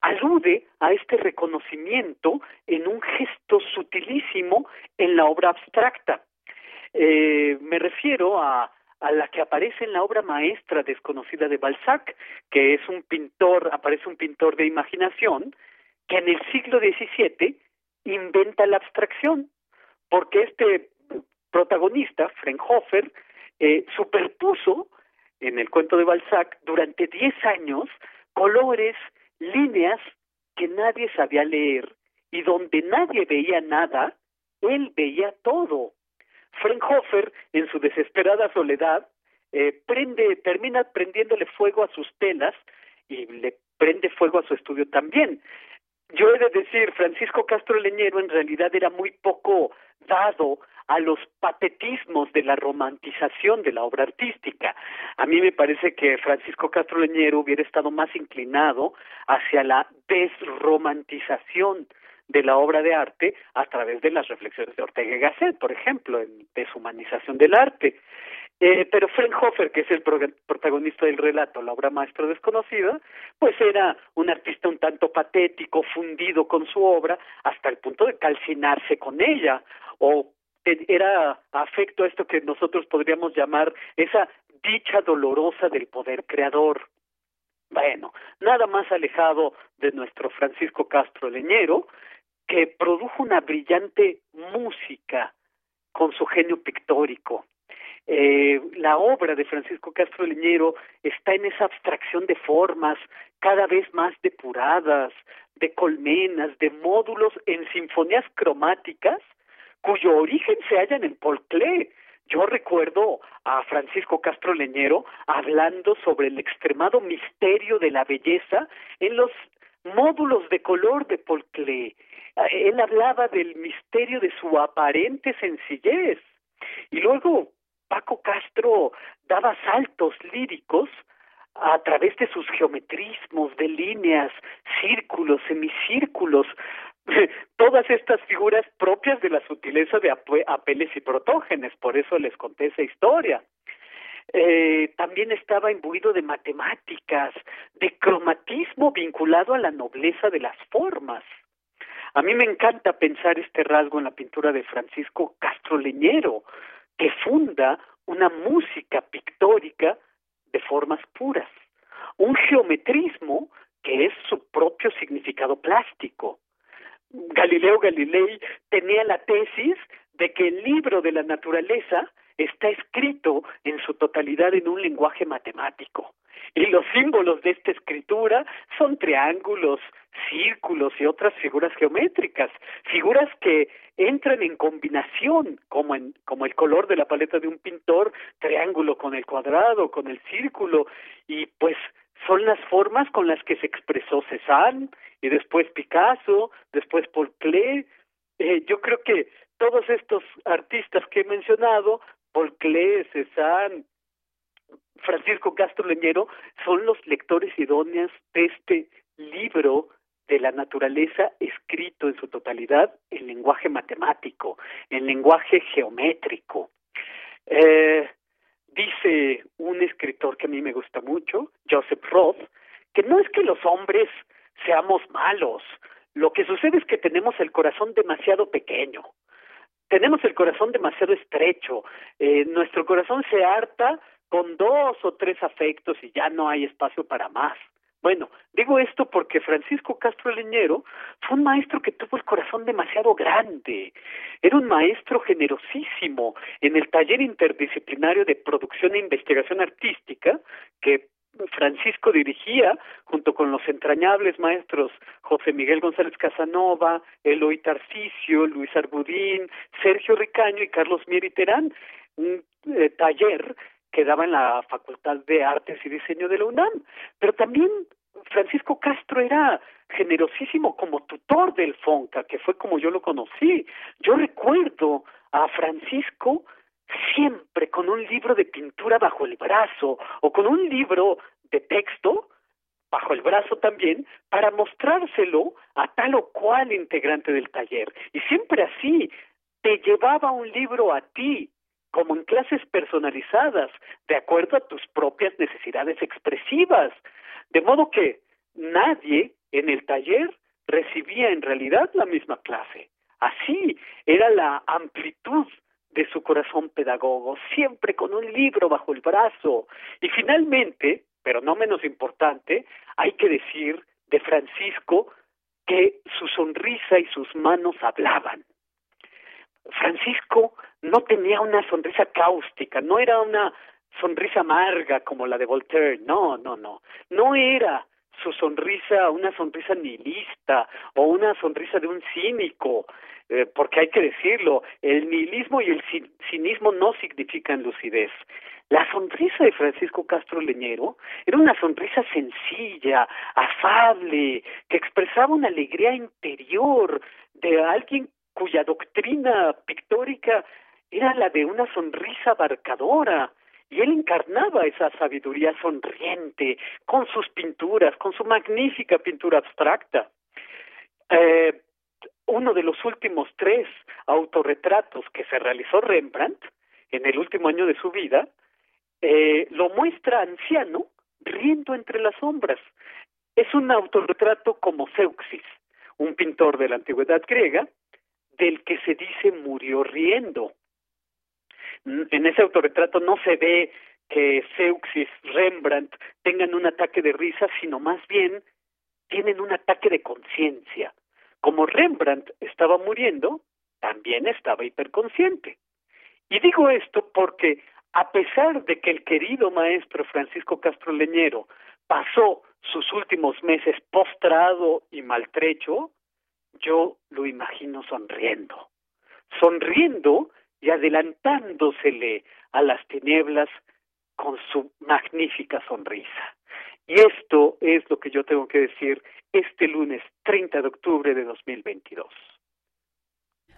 Speaker 23: alude a este reconocimiento en un gesto sutilísimo en la obra abstracta. Eh, me refiero a a la que aparece en la obra maestra desconocida de Balzac, que es un pintor, aparece un pintor de imaginación, que en el siglo XVII inventa la abstracción, porque este protagonista, Fraunhofer, eh, superpuso en el cuento de Balzac durante diez años colores, líneas que nadie sabía leer y donde nadie veía nada, él veía todo. Fraunhofer, en su desesperada soledad, eh, prende, termina prendiéndole fuego a sus telas y le prende fuego a su estudio también. Yo he de decir, Francisco Castro Leñero en realidad era muy poco dado a los patetismos de la romantización de la obra artística. A mí me parece que Francisco Castro Leñero hubiera estado más inclinado hacia la desromantización de la obra de arte a través de las reflexiones de Ortega y Gasset, por ejemplo, en deshumanización del arte. Eh, pero Fraunhofer, que es el protagonista del relato, la obra maestra desconocida, pues era un artista un tanto patético, fundido con su obra, hasta el punto de calcinarse con ella. o era afecto a esto que nosotros podríamos llamar esa dicha dolorosa del poder creador. Bueno, nada más alejado de nuestro Francisco Castro Leñero, que produjo una brillante música con su genio pictórico. Eh, la obra de Francisco Castro Leñero está en esa abstracción de formas cada vez más depuradas, de colmenas, de módulos en sinfonías cromáticas, cuyo origen se hallan en Klee, yo recuerdo a Francisco Castro Leñero hablando sobre el extremado misterio de la belleza en los módulos de color de Klee. Él hablaba del misterio de su aparente sencillez. Y luego Paco Castro daba saltos líricos a través de sus geometrismos de líneas, círculos, semicírculos, todas estas figuras propias de la sutileza de Apeles y Protógenes, por eso les conté esa historia. Eh, también estaba imbuido de matemáticas, de cromatismo vinculado a la nobleza de las formas. A mí me encanta pensar este rasgo en la pintura de Francisco Castro Leñero, que funda una música pictórica de formas puras, un geometrismo que es su propio significado plástico. Galileo Galilei tenía la tesis de que el libro de la naturaleza está escrito en su totalidad en un lenguaje matemático. Y los símbolos de esta escritura son triángulos, círculos y otras figuras geométricas, figuras que entran en combinación, como, en, como el color de la paleta de un pintor, triángulo con el cuadrado, con el círculo, y pues son las formas con las que se expresó Cézanne y después Picasso, después Paul Klee. Eh, yo creo que todos estos artistas que he mencionado, Paul Klee, Cézanne, Francisco Castro Leñero, son los lectores idóneos de este libro de la naturaleza escrito en su totalidad en lenguaje matemático, en lenguaje geométrico. Eh, dice un escritor que a mí me gusta mucho, Joseph Roth, que no es que los hombres seamos malos, lo que sucede es que tenemos el corazón demasiado pequeño, tenemos el corazón demasiado estrecho, eh, nuestro corazón se harta con dos o tres afectos y ya no hay espacio para más. Bueno, digo esto porque Francisco Castro Leñero fue un maestro que tuvo el corazón demasiado grande. Era un maestro generosísimo en el taller interdisciplinario de producción e investigación artística que Francisco dirigía junto con los entrañables maestros José Miguel González Casanova, Eloy Tarcicio, Luis Arbudín, Sergio Ricaño y Carlos Mieri Terán, un eh, taller que daba en la Facultad de Artes y Diseño de la UNAM. Pero también Francisco Castro era generosísimo como tutor del FONCA, que fue como yo lo conocí. Yo recuerdo a Francisco siempre con un libro de pintura bajo el brazo o con un libro de texto bajo el brazo también para mostrárselo a tal o cual integrante del taller. Y siempre así, te llevaba un libro a ti como en clases personalizadas, de acuerdo a tus propias necesidades expresivas. De modo que nadie en el taller recibía en realidad la misma clase. Así era la amplitud de su corazón pedagogo, siempre con un libro bajo el brazo. Y finalmente, pero no menos importante, hay que decir de Francisco que su sonrisa y sus manos hablaban. Francisco no tenía una sonrisa cáustica, no era una sonrisa amarga como la de Voltaire, no, no, no, no era su sonrisa una sonrisa nihilista o una sonrisa de un cínico, eh, porque hay que decirlo, el nihilismo y el cinismo no significan lucidez. La sonrisa de Francisco Castro Leñero era una sonrisa sencilla, afable, que expresaba una alegría interior de alguien cuya doctrina pictórica era la de una sonrisa abarcadora, y él encarnaba esa sabiduría sonriente con sus pinturas, con su magnífica pintura abstracta. Eh, uno de los últimos tres autorretratos que se realizó Rembrandt en el último año de su vida, eh, lo muestra anciano riendo entre las sombras. Es un autorretrato como Zeuxis, un pintor de la antigüedad griega, del que se dice murió riendo. En ese autorretrato no se ve que Seuxis, Rembrandt tengan un ataque de risa, sino más bien tienen un ataque de conciencia. Como Rembrandt estaba muriendo, también estaba hiperconsciente. Y digo esto porque a pesar de que el querido maestro Francisco Castro Leñero pasó sus últimos meses postrado y maltrecho, yo lo imagino sonriendo, sonriendo y adelantándosele a las tinieblas con su magnífica sonrisa. Y esto es lo que yo tengo que decir este lunes 30 de octubre de 2022.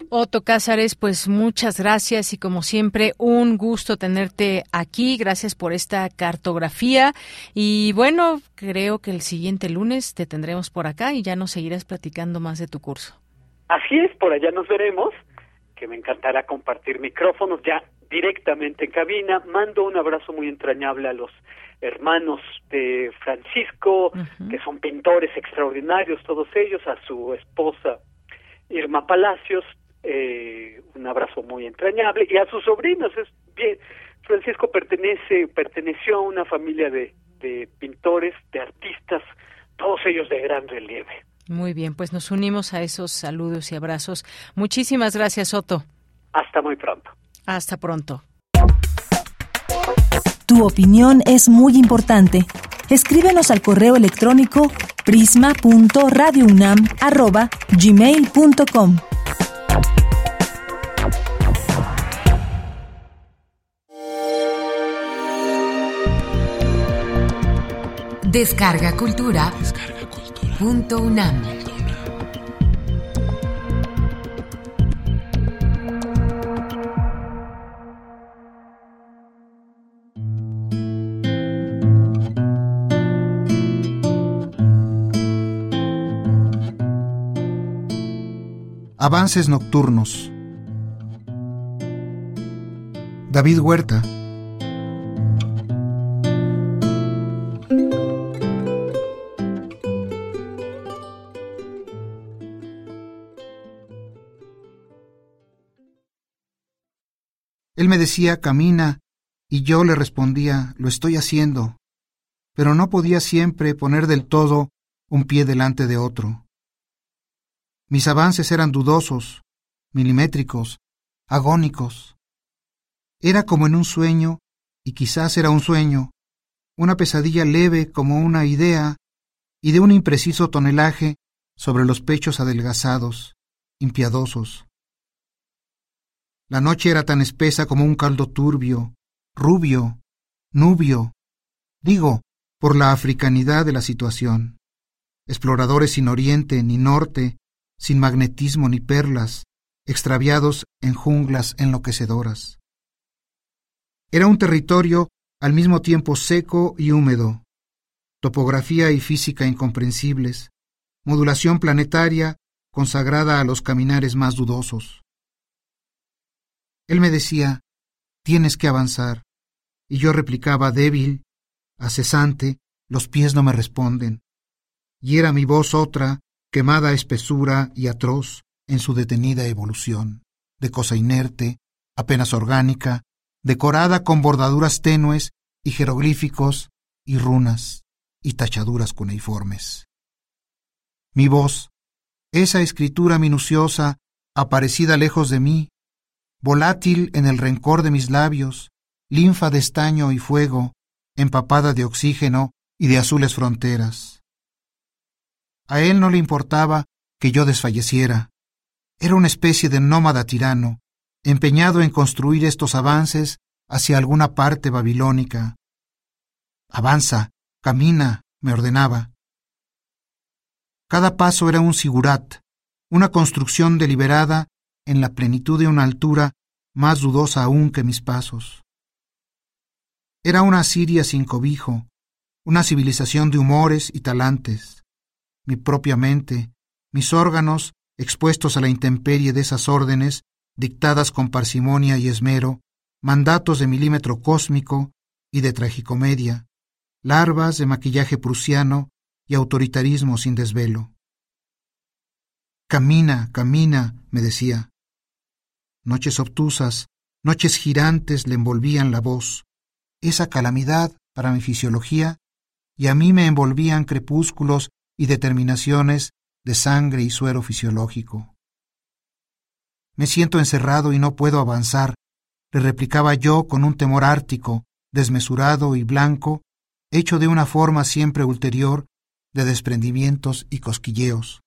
Speaker 1: Otto Cázares, pues muchas gracias y como siempre un gusto tenerte aquí. Gracias por esta cartografía y bueno, creo que el siguiente lunes te tendremos por acá y ya nos seguirás platicando más de tu curso.
Speaker 23: Así es, por allá nos veremos, que me encantará compartir micrófonos ya directamente en cabina. Mando un abrazo muy entrañable a los hermanos de Francisco, que son pintores extraordinarios, todos ellos, a su esposa Irma Palacios, eh, un abrazo muy entrañable, y a sus sobrinos, es bien, Francisco pertenece, perteneció a una familia de, de pintores, de artistas, todos ellos de gran relieve.
Speaker 1: Muy bien, pues nos unimos a esos saludos y abrazos. Muchísimas gracias, Otto.
Speaker 23: Hasta muy pronto.
Speaker 1: Hasta pronto.
Speaker 3: Tu opinión es muy importante. Escríbenos al correo electrónico prisma.radiounam@gmail.com.
Speaker 24: Descarga Cultura. Descarga cultura. Punto.
Speaker 25: Avances nocturnos. David Huerta. Me decía, camina, y yo le respondía, lo estoy haciendo, pero no podía siempre poner del todo un pie delante de otro. Mis avances eran dudosos, milimétricos, agónicos. Era como en un sueño, y quizás era un sueño, una pesadilla leve como una idea, y de un impreciso tonelaje sobre los pechos adelgazados, impiadosos. La noche era tan espesa como un caldo turbio, rubio, nubio, digo, por la africanidad de la situación. Exploradores sin oriente ni norte, sin magnetismo ni perlas, extraviados en junglas enloquecedoras. Era un territorio al mismo tiempo seco y húmedo, topografía y física incomprensibles, modulación planetaria consagrada a los caminares más dudosos. Él me decía, tienes que avanzar, y yo replicaba débil, acesante, los pies no me responden. Y era mi voz otra, quemada espesura y atroz en su detenida evolución, de cosa inerte, apenas orgánica, decorada con bordaduras tenues y jeroglíficos y runas y tachaduras cuneiformes. Mi voz, esa escritura minuciosa, aparecida lejos de mí, volátil en el rencor de mis labios, linfa de estaño y fuego, empapada de oxígeno y de azules fronteras. A él no le importaba que yo desfalleciera. Era una especie de nómada tirano, empeñado en construir estos avances hacia alguna parte babilónica. Avanza, camina, me ordenaba. Cada paso era un sigurat, una construcción deliberada en la plenitud de una altura más dudosa aún que mis pasos. Era una Siria sin cobijo, una civilización de humores y talantes. Mi propia mente, mis órganos expuestos a la intemperie de esas órdenes, dictadas con parsimonia y esmero, mandatos de milímetro cósmico y de tragicomedia, larvas de maquillaje prusiano y autoritarismo sin desvelo. Camina, camina, me decía. Noches obtusas, noches girantes le envolvían la voz. Esa calamidad, para mi fisiología, y a mí me envolvían crepúsculos y determinaciones de sangre y suero fisiológico. Me siento encerrado y no puedo avanzar, le replicaba yo con un temor ártico, desmesurado y blanco, hecho de una forma siempre ulterior de desprendimientos y cosquilleos.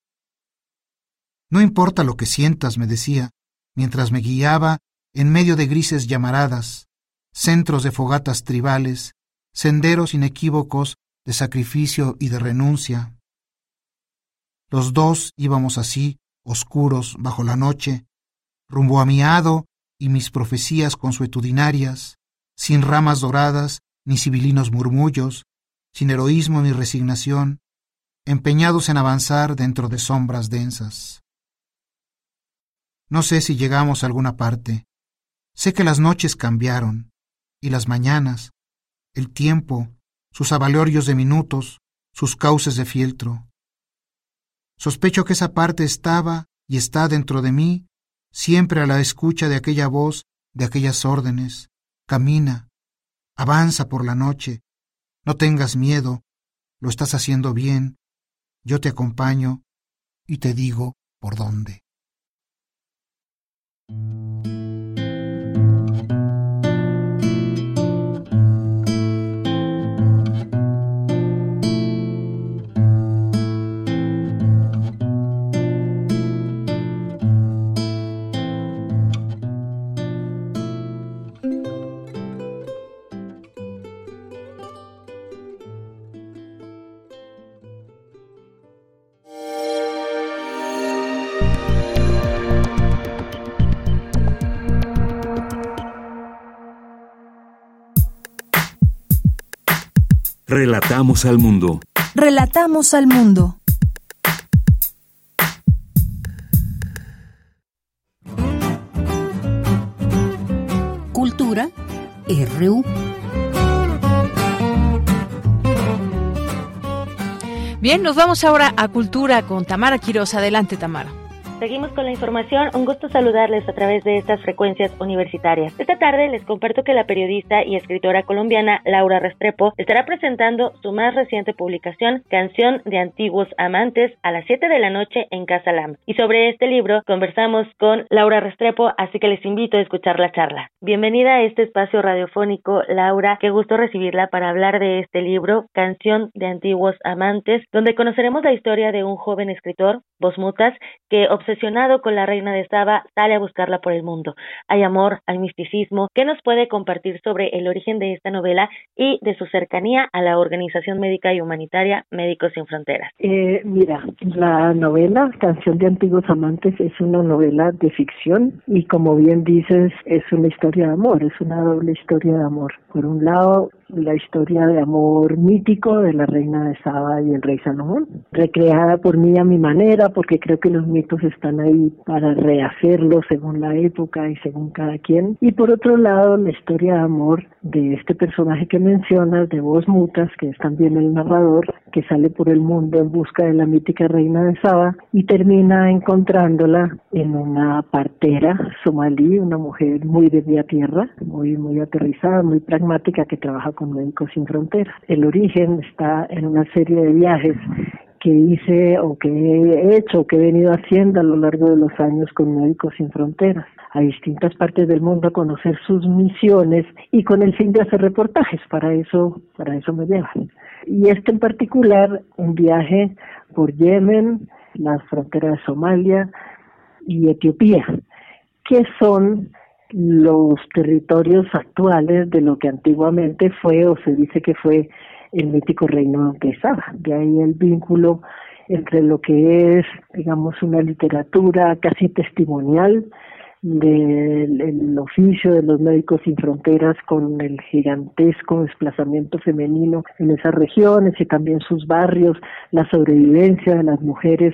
Speaker 25: No importa lo que sientas, me decía, mientras me guiaba en medio de grises llamaradas, centros de fogatas tribales, senderos inequívocos de sacrificio y de renuncia. Los dos íbamos así, oscuros, bajo la noche, rumbo a mi hado y mis profecías consuetudinarias, sin ramas doradas ni sibilinos murmullos, sin heroísmo ni resignación, empeñados en avanzar dentro de sombras densas. No sé si llegamos a alguna parte. Sé que las noches cambiaron, y las mañanas, el tiempo, sus avalorios de minutos, sus cauces de fieltro. Sospecho que esa parte estaba y está dentro de mí, siempre a la escucha de aquella voz, de aquellas órdenes. Camina, avanza por la noche, no tengas miedo, lo estás haciendo bien, yo te acompaño y te digo por dónde.
Speaker 2: Relatamos al mundo.
Speaker 3: Relatamos al mundo.
Speaker 11: Cultura RU.
Speaker 1: Bien, nos vamos ahora a Cultura con Tamara Quiroz. Adelante, Tamara.
Speaker 26: Seguimos con la información. Un gusto saludarles a través de estas frecuencias universitarias. Esta tarde les comparto que la periodista y escritora colombiana Laura Restrepo estará presentando su más reciente publicación, Canción de Antiguos Amantes, a las 7 de la noche en Casa Lam. Y sobre este libro conversamos con Laura Restrepo, así que les invito a escuchar la charla. Bienvenida a este espacio radiofónico, Laura. Qué gusto recibirla para hablar de este libro, Canción de Antiguos Amantes, donde conoceremos la historia de un joven escritor, Bosmutas, que con la reina de Saba sale a buscarla por el mundo. Hay amor, hay misticismo. ¿Qué nos puede compartir sobre el origen de esta novela y de su cercanía a la organización médica y humanitaria Médicos Sin Fronteras?
Speaker 27: Eh, mira, la novela Canción de Antiguos Amantes es una novela de ficción y como bien dices es una historia de amor, es una doble historia de amor. Por un lado, la historia de amor mítico de la reina de Saba y el rey Salomón, recreada por mí a mi manera, porque creo que los mitos están ahí para rehacerlos según la época y según cada quien. Y por otro lado, la historia de amor de este personaje que mencionas, de Voz Mutas, que es también el narrador, que sale por el mundo en busca de la mítica reina de Saba y termina encontrándola en una partera somalí, una mujer muy de vía tierra, muy, muy aterrizada, muy pragmática, que trabaja con Médicos Sin Fronteras. El origen está en una serie de viajes que hice o que he hecho o que he venido haciendo a lo largo de los años con Médicos Sin Fronteras a distintas partes del mundo a conocer sus misiones y con el fin de hacer reportajes. Para eso, para eso me llevan. Y este en particular, un viaje por Yemen, las fronteras de Somalia y Etiopía, que son los territorios actuales de lo que antiguamente fue o se dice que fue el mítico reino de Saba. De ahí el vínculo entre lo que es, digamos, una literatura casi testimonial del oficio de los médicos sin fronteras con el gigantesco desplazamiento femenino en esas regiones y también sus barrios, la sobrevivencia de las mujeres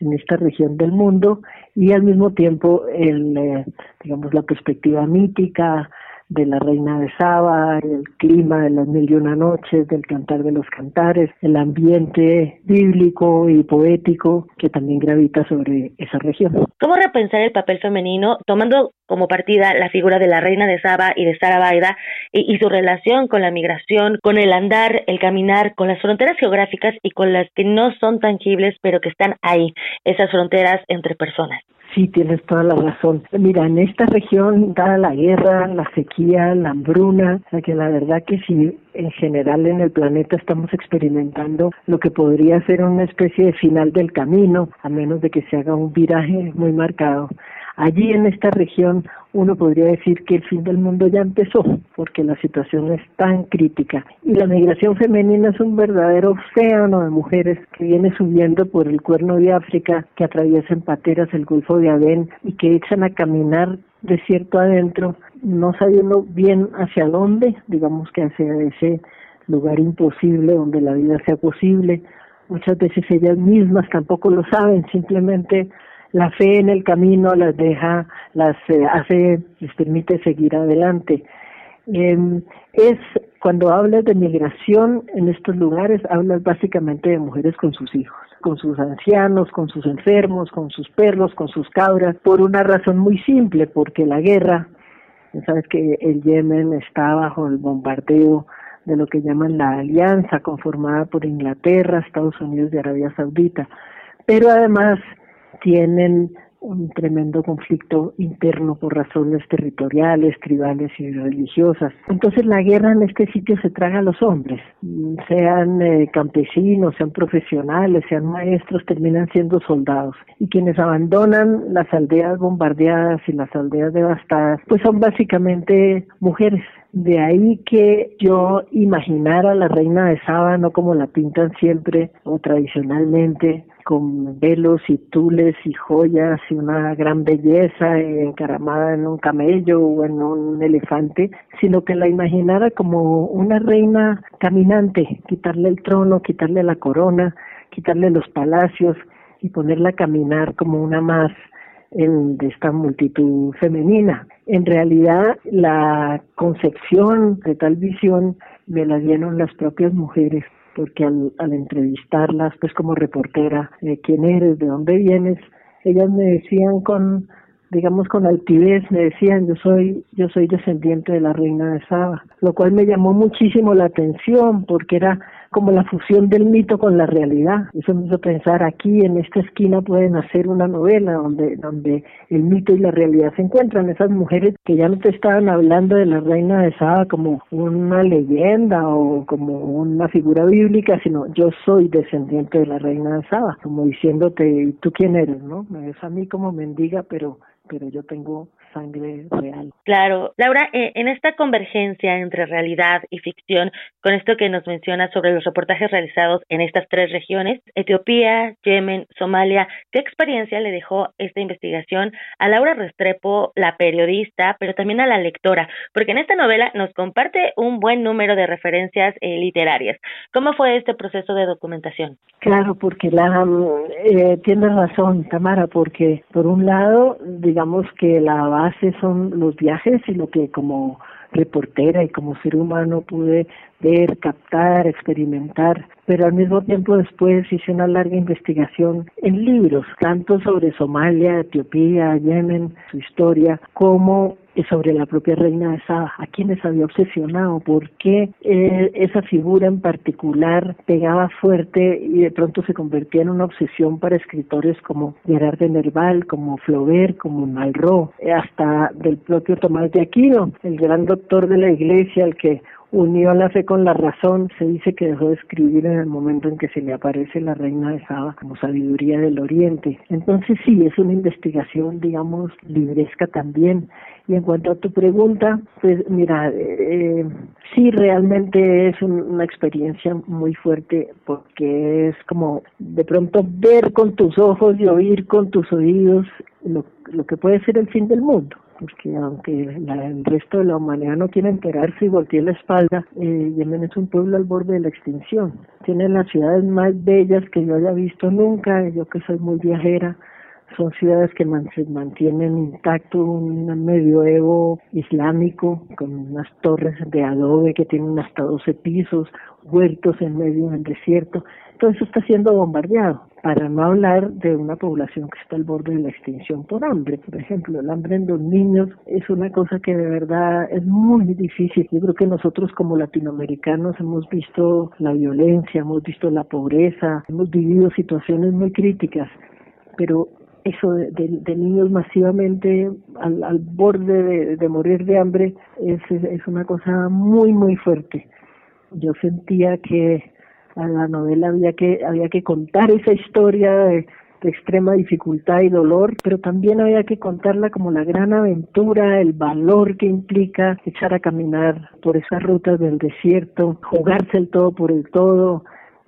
Speaker 27: en esta región del mundo y al mismo tiempo el, eh, digamos la perspectiva mítica de la reina de Saba, el clima de las mil y una noches, del cantar de los cantares, el ambiente bíblico y poético que también gravita sobre esa región.
Speaker 26: ¿Cómo repensar el papel femenino tomando como partida la figura de la reina de Saba y de Sara Baida y, y su relación con la migración, con el andar, el caminar, con las fronteras geográficas y con las que no son tangibles, pero que están ahí, esas fronteras entre personas.
Speaker 27: Sí, tienes toda la razón. Mira, en esta región, dada la guerra, la sequía, la hambruna, o sea que la verdad que sí, en general en el planeta estamos experimentando lo que podría ser una especie de final del camino, a menos de que se haga un viraje muy marcado. Allí en esta región uno podría decir que el fin del mundo ya empezó, porque la situación es tan crítica. Y la migración femenina es un verdadero océano de mujeres que viene subiendo por el cuerno de África, que atraviesan pateras el Golfo de Adén y que echan a caminar desierto adentro, no sabiendo bien hacia dónde, digamos que hacia ese lugar imposible donde la vida sea posible. Muchas veces ellas mismas tampoco lo saben, simplemente la fe en el camino las deja, las eh, hace, les permite seguir adelante. Eh, es cuando hablas de migración en estos lugares, hablas básicamente de mujeres con sus hijos, con sus ancianos, con sus enfermos, con sus perros, con sus cabras, por una razón muy simple, porque la guerra, sabes que el Yemen está bajo el bombardeo de lo que llaman la alianza conformada por Inglaterra, Estados Unidos y Arabia Saudita, pero además tienen un tremendo conflicto interno por razones territoriales, tribales y religiosas. Entonces la guerra en este sitio se traga a los hombres, sean eh, campesinos, sean profesionales, sean maestros, terminan siendo soldados. Y quienes abandonan las aldeas bombardeadas y las aldeas devastadas, pues son básicamente mujeres. De ahí que yo imaginara a la reina de Saba no como la pintan siempre o tradicionalmente, con velos y tules y joyas y una gran belleza encaramada en un camello o en un elefante, sino que la imaginara como una reina caminante, quitarle el trono, quitarle la corona, quitarle los palacios y ponerla a caminar como una más en, de esta multitud femenina. En realidad, la concepción de tal visión me la dieron las propias mujeres porque al, al entrevistarlas, pues como reportera, eh, quién eres, de dónde vienes, ellas me decían con, digamos con altivez, me decían yo soy, yo soy descendiente de la reina de Saba, lo cual me llamó muchísimo la atención porque era como la fusión del mito con la realidad. Eso me hizo pensar aquí en esta esquina pueden hacer una novela donde, donde el mito y la realidad se encuentran. Esas mujeres que ya no te estaban hablando de la reina de Saba como una leyenda o como una figura bíblica, sino yo soy descendiente de la reina de Saba, como diciéndote, ¿tú quién eres? ¿No? Me ves a mí como mendiga, pero pero yo tengo sangre real.
Speaker 26: Claro, Laura, eh, en esta convergencia entre realidad y ficción, con esto que nos menciona sobre los reportajes realizados en estas tres regiones, Etiopía, Yemen, Somalia, ¿qué experiencia le dejó esta investigación a Laura Restrepo, la periodista, pero también a la lectora? Porque en esta novela nos comparte un buen número de referencias eh, literarias. ¿Cómo fue este proceso de documentación?
Speaker 27: Claro, porque la eh, tiene razón, Tamara, porque por un lado, digamos que la base son los viajes y lo que como reportera y como ser humano pude ver, captar, experimentar, pero al mismo tiempo después hice una larga investigación en libros, tanto sobre Somalia, Etiopía, Yemen, su historia, como sobre la propia reina de Saba, a quienes había obsesionado, por qué eh, esa figura en particular pegaba fuerte y de pronto se convertía en una obsesión para escritores como Gerard de Nerval, como Flaubert, como Malraux, hasta del propio Tomás de Aquino, el gran doctor de la iglesia, al que unió la fe con la razón, se dice que dejó de escribir en el momento en que se le aparece la reina de Saba como sabiduría del Oriente. Entonces sí, es una investigación, digamos, libresca también. Y en cuanto a tu pregunta, pues mira, eh, sí realmente es una experiencia muy fuerte porque es como de pronto ver con tus ojos y oír con tus oídos lo, lo que puede ser el fin del mundo porque aunque el resto de la humanidad no quiere enterarse y voltee la espalda, eh, Yemen es un pueblo al borde de la extinción. Tiene las ciudades más bellas que yo haya visto nunca, yo que soy muy viajera, son ciudades que se mantienen intacto un medioevo islámico con unas torres de adobe que tienen hasta 12 pisos, huertos en medio del desierto. Todo eso está siendo bombardeado, para no hablar de una población que está al borde de la extinción por hambre. Por ejemplo, el hambre en los niños es una cosa que de verdad es muy difícil. Yo creo que nosotros como latinoamericanos hemos visto la violencia, hemos visto la pobreza, hemos vivido situaciones muy críticas, pero eso de, niños masivamente al, borde de, morir de hambre es, es una cosa muy, muy fuerte. Yo sentía que a la novela había que, había que contar esa historia de, de extrema dificultad y dolor, pero también había que contarla como la gran aventura, el valor que implica echar a caminar por esas rutas del desierto, jugarse el todo por el todo,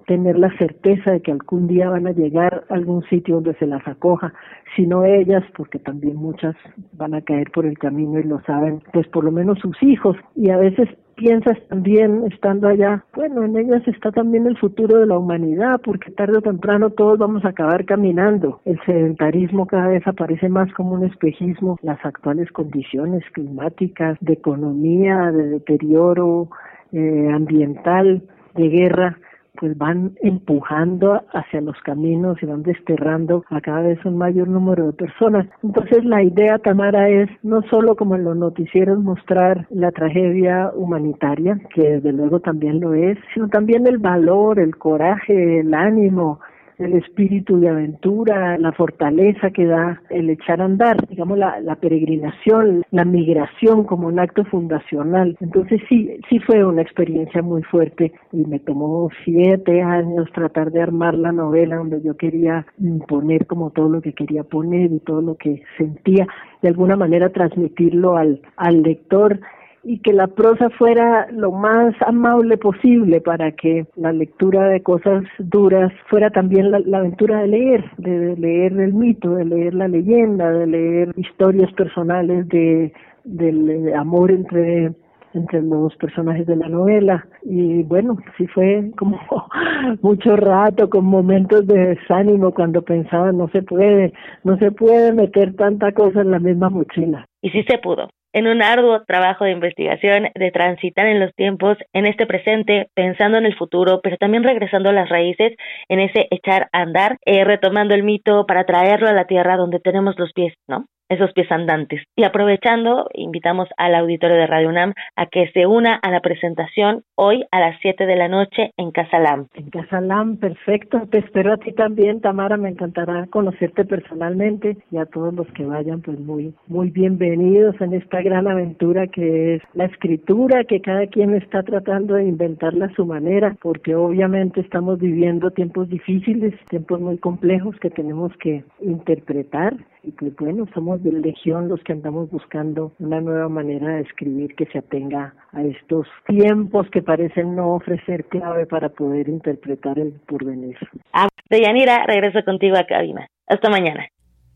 Speaker 27: tener la certeza de que algún día van a llegar a algún sitio donde se las acoja, si no ellas, porque también muchas van a caer por el camino y lo saben, pues por lo menos sus hijos. Y a veces piensas también, estando allá, bueno, en ellas está también el futuro de la humanidad, porque tarde o temprano todos vamos a acabar caminando. El sedentarismo cada vez aparece más como un espejismo, las actuales condiciones climáticas, de economía, de deterioro eh, ambiental, de guerra, pues van empujando hacia los caminos y van desterrando a cada vez un mayor número de personas. Entonces la idea, Tamara, es no solo como en los noticieros mostrar la tragedia humanitaria, que desde luego también lo es, sino también el valor, el coraje, el ánimo, el espíritu de aventura, la fortaleza que da el echar a andar, digamos la, la peregrinación, la migración como un acto fundacional. Entonces sí, sí fue una experiencia muy fuerte y me tomó siete años tratar de armar la novela donde yo quería poner como todo lo que quería poner y todo lo que sentía, de alguna manera transmitirlo al, al lector y que la prosa fuera lo más amable posible para que la lectura de cosas duras fuera también la, aventura de leer, de, leer el mito, de leer la leyenda, de leer historias personales de del amor entre entre los personajes de la novela y bueno, sí fue como mucho rato con momentos de desánimo cuando pensaba no se puede, no se puede meter tanta cosa en la misma mochila.
Speaker 26: Y sí se pudo en un arduo trabajo de investigación, de transitar en los tiempos, en este presente, pensando en el futuro, pero también regresando a las raíces, en ese echar a andar, eh, retomando el mito para traerlo a la tierra donde tenemos los pies, ¿no? Esos pies andantes. Y aprovechando, invitamos al auditorio de Radio UNAM a que se una a la presentación hoy a las 7 de la noche en Casa Lam.
Speaker 27: En Casa Lam, perfecto. Te espero a ti también, Tamara. Me encantará conocerte personalmente y a todos los que vayan, pues muy, muy bienvenidos en esta gran aventura que es la escritura, que cada quien está tratando de inventarla a su manera, porque obviamente estamos viviendo tiempos difíciles, tiempos muy complejos que tenemos que interpretar y pues bueno, somos de Legión los que andamos buscando una nueva manera de escribir que se atenga a estos tiempos que parecen no ofrecer clave para poder interpretar el porvenir.
Speaker 26: Ah, Deyanira, regreso contigo a cabina. Hasta mañana.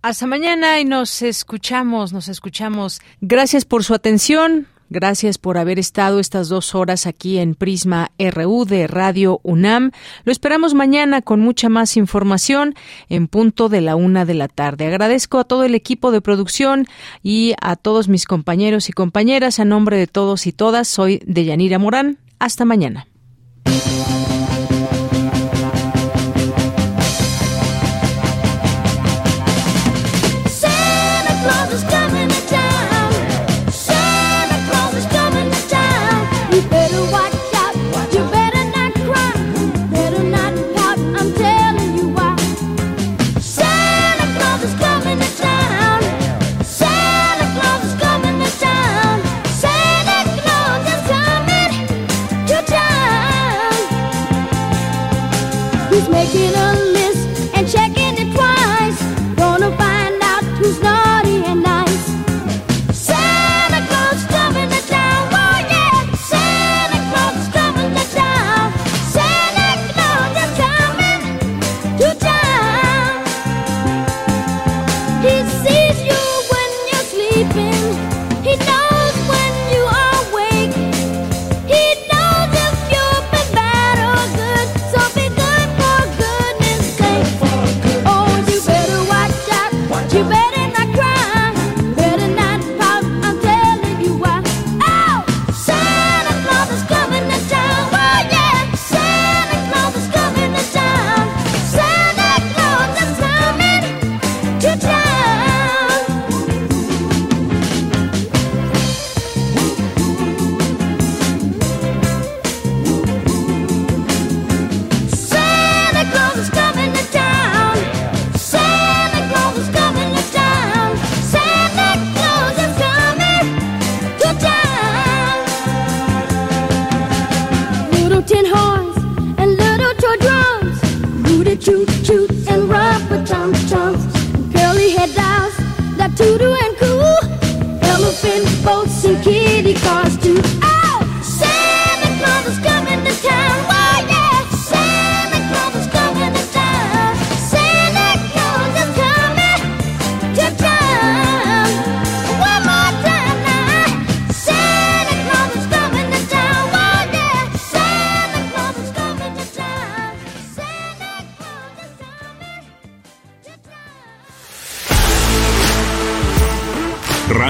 Speaker 1: Hasta mañana y nos escuchamos, nos escuchamos. Gracias por su atención. Gracias por haber estado estas dos horas aquí en Prisma RU de Radio UNAM. Lo esperamos mañana con mucha más información en punto de la una de la tarde. Agradezco a todo el equipo de producción y a todos mis compañeros y compañeras. A nombre de todos y todas, soy Deyanira Morán. Hasta mañana.